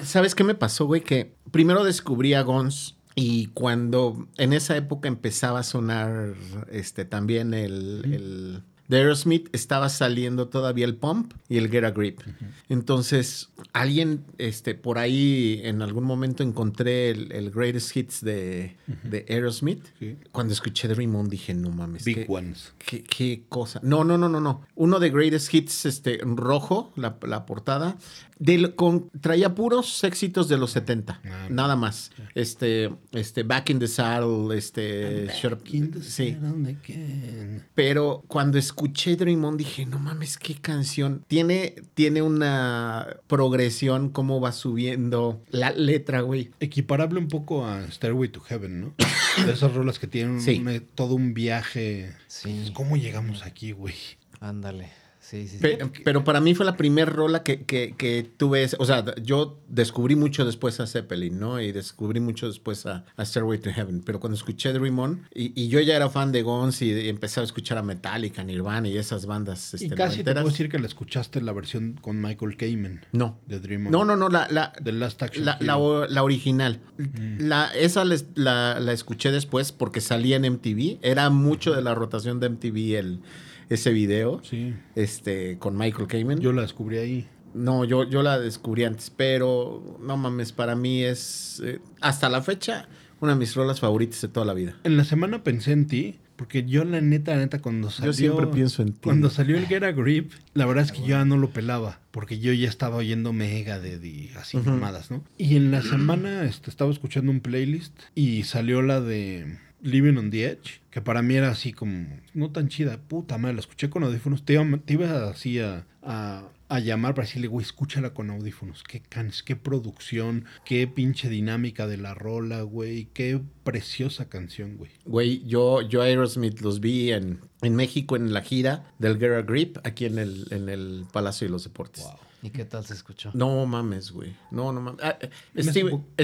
Speaker 2: ¿Sabes qué me pasó, güey? Que primero descubrí a Guns y cuando en esa época empezaba a sonar este también el, el de Aerosmith estaba saliendo todavía el Pump y el Get a Grip. Entonces, alguien este por ahí en algún momento encontré el, el Greatest Hits de, de Aerosmith.
Speaker 1: Sí.
Speaker 2: Cuando escuché Dream On dije, no mames.
Speaker 1: Big
Speaker 2: qué-
Speaker 1: Ones.
Speaker 2: ¿Qué, qué cosa? No, no, no, no, no. Uno de Greatest Hits, este, rojo, la, la portada. Del, con, traía puros éxitos de los 70.
Speaker 1: Ah,
Speaker 2: nada más. Este, este, Back in the Saddle, este,
Speaker 1: the
Speaker 2: sí. Pero cuando escuché Dream On dije, no mames, qué canción. Tiene, tiene una progresión, cómo va subiendo la letra, güey.
Speaker 1: Equiparable un poco a Stairway to Heaven, ¿no? <coughs> De esas rolas que tienen
Speaker 2: Sí.
Speaker 1: todo un viaje.
Speaker 3: Sí.
Speaker 1: ¿Cómo llegamos aquí, güey?
Speaker 3: Ándale. Sí, sí, sí.
Speaker 2: Pe- pero para mí fue la primera rola que, que, que tuve. ese- O sea, yo descubrí mucho después a Zeppelin, ¿no? Y descubrí mucho después a, a Stairway to Heaven. Pero cuando escuché Dream On, y, y yo ya era fan de Guns y, y empecé a escuchar a Metallica, Nirvana y esas bandas.
Speaker 1: Y
Speaker 2: Este,
Speaker 1: casi te puedo decir que la escuchaste la versión con Michael Kamen.
Speaker 2: No.
Speaker 1: De Dream On.
Speaker 2: No, no, no, la, la,
Speaker 1: The Last Action
Speaker 2: la original.
Speaker 1: Mm.
Speaker 2: La, esa les- la, la escuché después porque salía en MTV. Era mucho de la rotación de MTV el, ese video.
Speaker 1: Sí.
Speaker 2: Este, con Michael Kamen.
Speaker 1: Yo la descubrí ahí.
Speaker 2: No, yo, yo la descubrí antes, pero no mames, para mí es eh, hasta la fecha una de mis rolas favoritas de toda la vida.
Speaker 1: En la semana pensé en ti, porque yo la neta, la neta, cuando salió...
Speaker 2: siempre pienso en ti.
Speaker 1: Cuando salió el Get a Grip, la verdad es que yo ya no lo pelaba, porque yo ya estaba oyendo Mega de así mamadas, ¿no? Y en la semana este, estaba escuchando un playlist y salió la de Living on the Edge, que para mí era así como, no tan chida, puta madre, la escuché con audífonos, te iba, te iba así a... a a llamar para decirle, güey, escúchala con audífonos. Qué cans, qué producción, qué pinche dinámica de la rola, güey. Qué preciosa canción, güey.
Speaker 2: Güey, yo, yo Aerosmith los vi en, en México en la gira del Guerra Grip, aquí en el, en el Palacio de los Deportes.
Speaker 3: ¿Y qué tal se escuchó?
Speaker 2: No mames, güey. No, no mames. Ah, eh,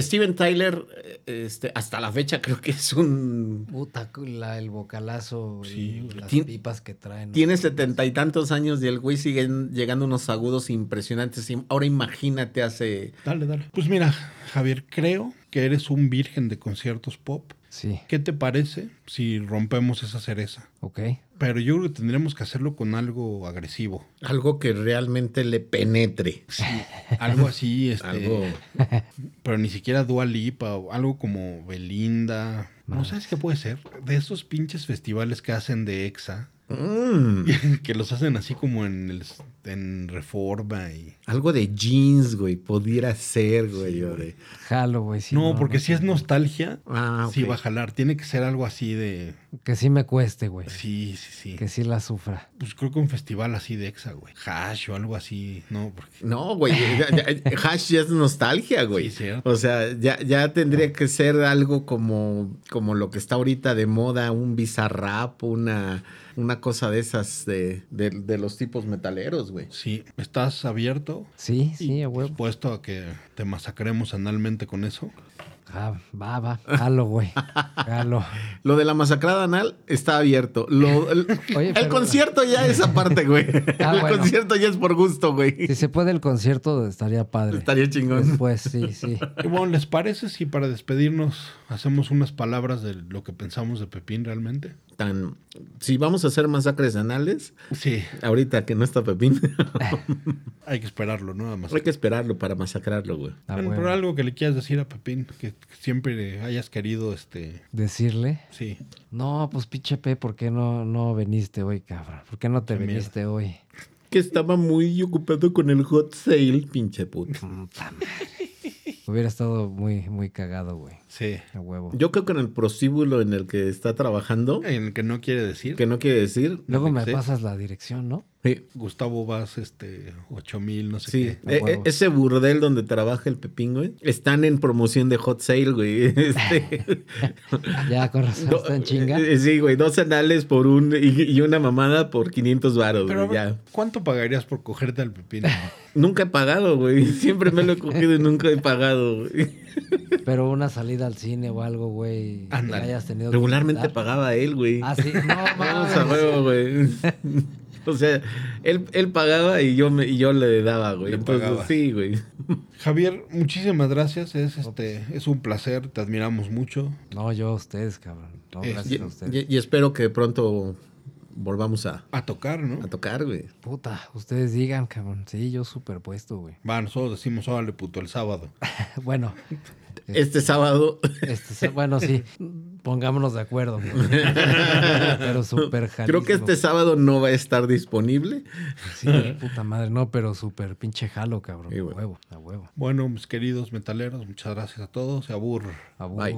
Speaker 2: Steven, Tyler, eh, este, hasta la fecha creo que es un...
Speaker 3: Puta, la- el vocalazo
Speaker 1: Sí,
Speaker 3: y las
Speaker 2: Tien-
Speaker 3: pipas que traen.
Speaker 2: Tiene setenta y tantos años y el güey sigue llegando unos agudos impresionantes. Ahora imagínate hace...
Speaker 1: Dale, dale. Pues mira, Javier, creo que eres un virgen de conciertos pop.
Speaker 3: Sí,
Speaker 1: ¿Qué te parece si rompemos esa cereza?
Speaker 3: ok.
Speaker 1: Pero yo creo que tendremos que hacerlo con algo agresivo.
Speaker 2: Algo que realmente le penetre.
Speaker 1: Algo así, <laughs> este.
Speaker 2: Algo...
Speaker 1: Pero ni siquiera Dua Lipa o algo como Belinda. No sabes qué puede ser. De esos pinches festivales que hacen de EXA.
Speaker 2: Mm, <laughs>
Speaker 1: que los hacen así como en, el, en Reforma y...
Speaker 2: algo de jeans, güey. Pudiera ser, güey. o de...
Speaker 3: Jalo, güey. sí,
Speaker 1: no, porque si es nostalgia,
Speaker 2: Ah,
Speaker 1: sí
Speaker 2: ok.
Speaker 1: va a jalar. Tiene que ser algo así de...
Speaker 3: Que sí me cueste, güey.
Speaker 1: Sí, sí, sí.
Speaker 3: Que sí la sufra.
Speaker 1: Pues creo que un festival así de EXA, güey. Hash o algo así. No, porque...
Speaker 2: No, güey. Hash ya es nostalgia, güey.
Speaker 1: Sí, cierto.
Speaker 2: o sea, ya, ya tendría que ser algo como, como lo que está ahorita de moda, un bizarrap, una, una cosa de esas de, de, de los tipos metaleros, güey.
Speaker 1: Sí, ¿estás abierto?
Speaker 3: Sí, sí, a huevo.
Speaker 1: Dispuesto a que te masacremos analmente con eso.
Speaker 3: Ah, va, va. Jalo, güey. <laughs> Jalo.
Speaker 2: Lo de la masacrada anal está abierto. Lo- el, <laughs>
Speaker 3: Oye,
Speaker 2: el
Speaker 3: pero-
Speaker 2: concierto ya es aparte, güey. <laughs>
Speaker 3: Ah,
Speaker 2: el
Speaker 3: bueno.
Speaker 2: concierto ya es por gusto, güey.
Speaker 3: Si se puede el concierto, estaría padre.
Speaker 2: Estaría chingón.
Speaker 3: Después, sí, sí.
Speaker 1: Y bueno, ¿les parece si para despedirnos hacemos unas palabras de lo que pensamos de Pepín realmente?
Speaker 2: Tan, si vamos a hacer masacres anales,
Speaker 1: Sí,
Speaker 2: ahorita que no está Pepín, <laughs>
Speaker 1: hay que esperarlo, ¿no? Nada más.
Speaker 2: hay que esperarlo para masacrarlo, güey.
Speaker 3: Ah,
Speaker 1: Bueno,
Speaker 3: bueno.
Speaker 1: pero algo que le quieras decir a Pepín, que siempre hayas querido, este...
Speaker 3: Decirle.
Speaker 1: Sí,
Speaker 3: No, pues pinche P, ¿por qué no, no viniste hoy, cabrón? ¿Por qué no te
Speaker 1: Qué
Speaker 3: viniste hoy?
Speaker 2: Que estaba muy ocupado con el hot sale, pinche puto.
Speaker 3: Puta madre. Hubiera estado muy, muy cagado, güey.
Speaker 1: sí.
Speaker 3: A huevo.
Speaker 2: Yo creo que en el prostíbulo en el que está trabajando,
Speaker 1: En el que no quiere decir.
Speaker 2: que no quiere decir,
Speaker 3: Luego me
Speaker 1: Sí.
Speaker 3: pasas la dirección, ¿no?
Speaker 2: Sí,
Speaker 1: Gustavo Vaz, este, 8000, no sé
Speaker 2: Sí,
Speaker 1: qué.
Speaker 2: e- e- ese burdel donde trabaja el Pepín, güey, están en promoción de hot sale, güey. <laughs> Este, <laughs>
Speaker 3: Ya, con razón,
Speaker 2: do-
Speaker 3: está en chinga.
Speaker 2: eh, sí, güey, dos anales por un y, y una mamada por 500 varos, güey, ya.
Speaker 1: ¿cuánto pagarías por cogerte al Pepín? <laughs>
Speaker 2: Nunca he pagado, güey. Siempre me lo he cogido y nunca he pagado, güey.
Speaker 3: Pero una salida al cine o algo, güey. Que
Speaker 1: Ándale.
Speaker 3: hayas tenido que
Speaker 2: Regularmente pagaba él, güey.
Speaker 3: Ah, sí. No,
Speaker 2: Vamos a
Speaker 3: mames.
Speaker 2: huevo, güey. <laughs> O sea, él, él pagaba y yo me, y yo le daba, güey.
Speaker 1: Le
Speaker 2: Entonces,
Speaker 1: pagaba.
Speaker 2: sí, güey.
Speaker 1: Javier, muchísimas gracias. Es, este, es un placer, te admiramos mucho.
Speaker 3: No, yo a ustedes, cabrón. No,
Speaker 1: Eh,
Speaker 3: gracias
Speaker 2: Y,
Speaker 3: a ustedes.
Speaker 2: y- y espero que pronto volvamos a,
Speaker 1: A tocar, ¿no?
Speaker 2: a tocar, güey.
Speaker 3: Puta, ustedes digan, cabrón. Sí, yo superpuesto, güey.
Speaker 1: Va, nosotros decimos, órale, puto, el sábado. <laughs>
Speaker 3: bueno,
Speaker 2: Este sábado.
Speaker 3: este, bueno, sí. <laughs> Pongámonos de acuerdo. <laughs> pero súper
Speaker 2: Creo que este sábado no va a estar disponible.
Speaker 3: Sí, puta madre. No, pero súper pinche jalo, cabrón.
Speaker 2: Sí,
Speaker 3: a huevo, a huevo.
Speaker 1: Bueno, mis queridos metaleros, muchas gracias a todos. Y abur.
Speaker 3: Abur.
Speaker 2: Bye.